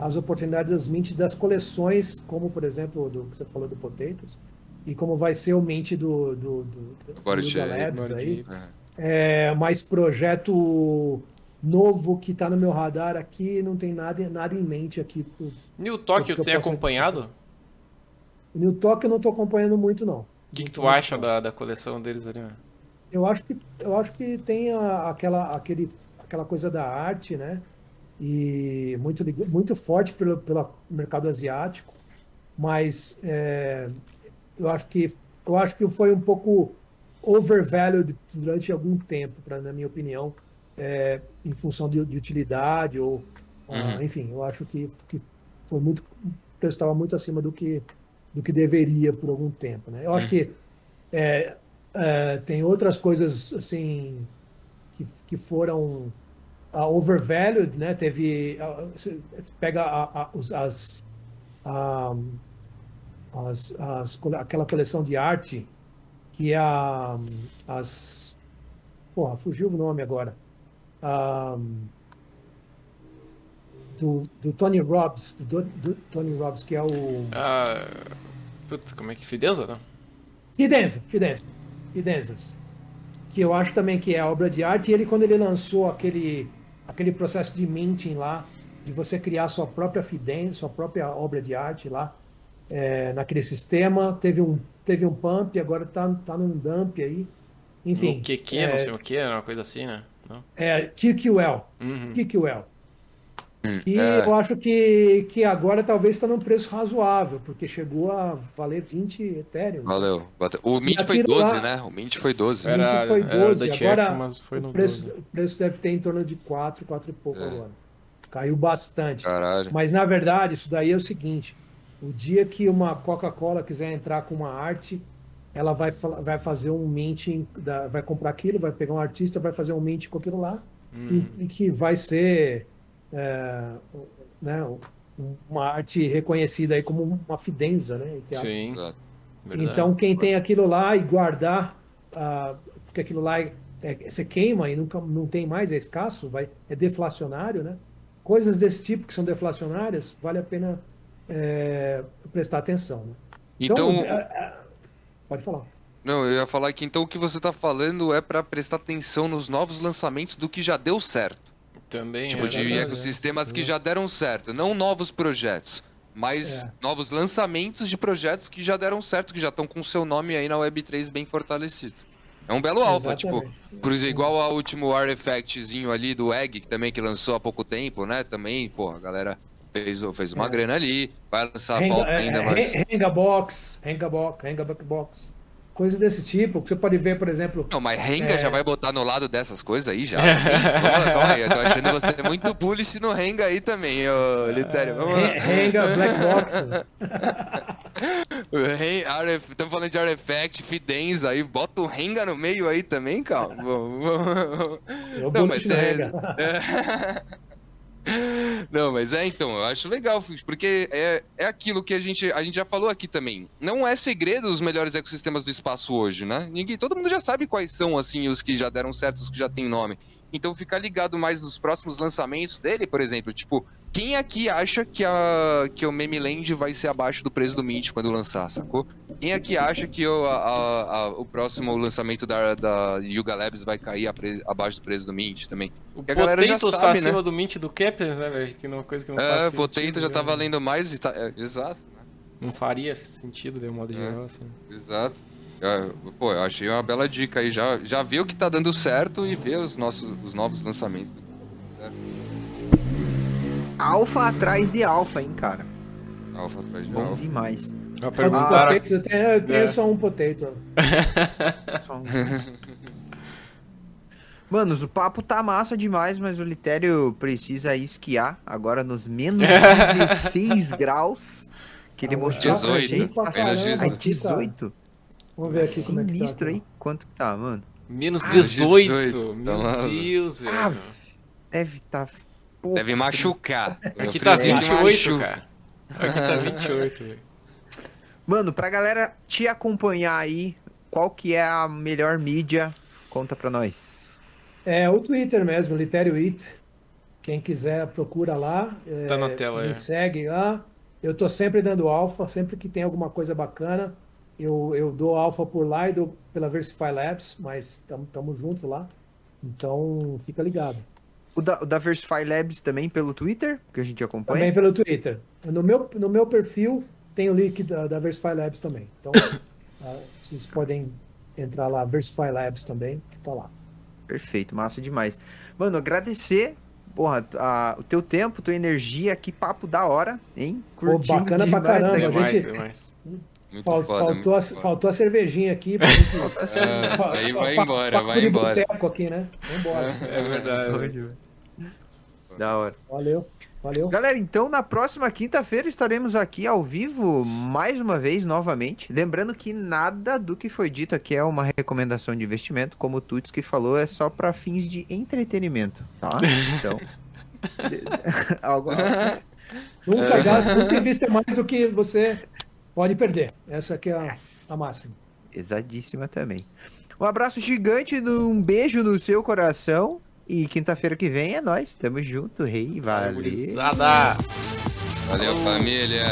as oportunidades das mint das coleções, como por exemplo do que você falou do Potatoes, e como vai ser o mint do, do, do, do Labs Board aí. É. É, mais projeto novo que está no meu radar aqui, não tem nada, nada em mente aqui. pro- New Tokyo eu tem acompanhado? New Talk eu não estou acompanhando muito, não. O que, que tu acha da, da coleção deles ali? mano? Eu acho que eu acho que tem a- aquela aquele aquela coisa da arte, né? E muito muito forte pelo pelo mercado asiático, mas é, eu acho que eu acho que foi um pouco overvalued durante algum tempo, pra, na minha opinião, é, em função de, de utilidade ou, ah, Uhum. enfim, eu acho que, que foi muito, estava muito acima do que, do que deveria por algum tempo, né? Eu acho Uhum. que é, é, tem outras coisas, assim, que, que foram ah, overvalued, né? Teve, ah, pega a- a- os- as, as, as aquela coleção de arte que é a, as, porra, fugiu o nome agora, Ah, do, do Tony Robbins, do, do Tony Robbins, que é o Ah, putz, como é que Fidenza, não? Fidenza, Fidenza, Fidenzas, que eu acho também que é obra de arte. E ele, quando ele lançou aquele, aquele processo de minting lá, de você criar sua própria Fidenza, sua própria obra de arte lá, é, naquele sistema, teve um, teve um pump e agora tá, tá num dump aí. Enfim, o que que, é, não sei o que, uma coisa assim, né? Não? é QQL, Uhum. QQL. Hum, E é, eu acho que, que agora talvez está num preço razoável, porque chegou a valer 20 Ethereum. valeu. O Mint foi aquilo 12, lá- né? O Mint foi 12. Era- Era, foi era 12, da TF, agora mas foi no o, preço, 12. o preço deve ter em torno de 4, 4 e pouco É. agora. Caiu bastante. Caralho. Mas na verdade, isso daí é o seguinte: o dia que uma Coca-Cola quiser entrar com uma arte, ela vai, vai fazer um mint, vai comprar aquilo, vai pegar um artista, vai fazer um mint com aquilo lá, Uhum. e, e que vai ser é, né, um- uma arte reconhecida aí como uma fidenza, né? Sim. Então, quem tem aquilo lá e guardar, ah, porque aquilo lá é, é- você queima e nunca não tem mais, é escasso, vai, é deflacionário, né? Coisas desse tipo que são deflacionárias, vale a pena é, prestar atenção. Né? Então, ah, ah, pode falar. não, eu ia falar que então o que você tá falando é pra prestar atenção nos novos lançamentos do que já deu certo. Também Tipo, é de verdade, ecossistemas que já deram certo. Não novos projetos, mas É. novos lançamentos de projetos que já deram certo, que já estão com seu nome aí na Web3 bem fortalecido. É um belo alfa, tipo, exemplo, igual ao último artifactzinho ali do Egg, que também que lançou há pouco tempo, né? Também, pô, a galera fez, fez uma É. grana ali, vai lançar Hang- falta é, ainda é, mais. Hanga box, hanga box, hanga box. Coisas desse tipo, que você pode ver, por exemplo, Não, mas Renga É. já vai botar no lado dessas coisas aí já. calma, calma aí, eu tô achando você muito bullish no Renga aí também, ô Litério. Vamos lá. Hanga Black Box. Estamos falando de Artifact, Fidenza aí, bota o Renga no meio aí também, calma. Não, mas no é... Não, mas é então, eu acho legal, porque é, é aquilo que a gente, a gente já falou aqui também. Não é segredo os melhores ecossistemas do espaço hoje, né? Ninguém, todo mundo já sabe quais são, assim, os que já deram certo, os que já têm nome. Então ficar ligado mais nos próximos lançamentos dele, por exemplo, tipo, quem aqui acha que, a, que o Meme Land vai ser abaixo do preço do Mint quando lançar, sacou? Quem aqui acha que o, a- a- o próximo lançamento da, da Yuga Labs vai cair pre- abaixo do preço do Mint também? O que a galera já tá sabe, acima né? do Mint do Kepler, né, velho? Que não é uma coisa que não faz É, sentido. Potato já né? tá valendo mais e tá. é, exato, Não faria sentido, de um modo É. geral, assim. exato. É, pô, eu achei uma bela dica aí. Já, já vê o que tá dando certo e vê os, nossos, os novos lançamentos. Alfa atrás de alfa, hein, cara. Alfa atrás de Bom alfa. demais. Uma Quantos pergunta Ah, potatoes? Eu tenho, eu tenho É. só um potato. Só um- Manos, o papo tá massa demais, mas o Litério precisa esquiar agora nos menos 16 graus que ele Ah, mostrou pra 18, gente. pra Tá menos caramba, Ai, 18. aqui tá. 18? Vamos ver aqui como é que tá. Sinistro aí. Quanto que tá, mano? Menos Ah, 18. 18, Meu tá. Deus, velho. Ah, deve tá... pouco Deve machucar. Aqui tá friozinho 28, machuca. cara. Aqui tá 28, velho. Mano, pra galera te acompanhar aí, qual que é a melhor mídia? Conta pra nós. É o Twitter mesmo, Litério It. Quem quiser, procura lá. é, Tá na tela, Me é. segue lá. Eu tô sempre dando alfa, sempre que tem alguma coisa bacana. Eu, eu dou alfa por lá e dou pela Versify Labs, mas estamos junto lá. Então, fica ligado. O da, o da Versify Labs também pelo Twitter, que a gente acompanha. Também pelo Twitter. No meu, no meu perfil tem o link da, da Versify Labs também. Então, ah, vocês podem entrar lá, Versify Labs também, que tá lá. Perfeito, massa demais. Mano, agradecer, porra, a- o teu tempo, tua energia, que papo da hora, hein? Pô, bacana pra demais caramba, tá. Demais, gente- demais. Muito Fal- foda. muito faltou, a, foda. faltou a cervejinha aqui. Pra gente, Ah, aí vai embora, vai embora. aqui, né? Vambora. É verdade. Da hora. Valeu, valeu. Galera, então na próxima quinta-feira estaremos aqui ao vivo mais uma vez, novamente. Lembrando que nada do que foi dito aqui é uma recomendação de investimento, como o Tuts que falou, é só para fins de entretenimento, tá? Então. algo, Nunca gasta, nunca invista mais do que você pode perder. Essa aqui é a, a máxima. Pesadíssima também. Um abraço gigante, um beijo no seu coração. E quinta-feira que vem é nós. Tamo junto, rei. Valeu. Valeu, família.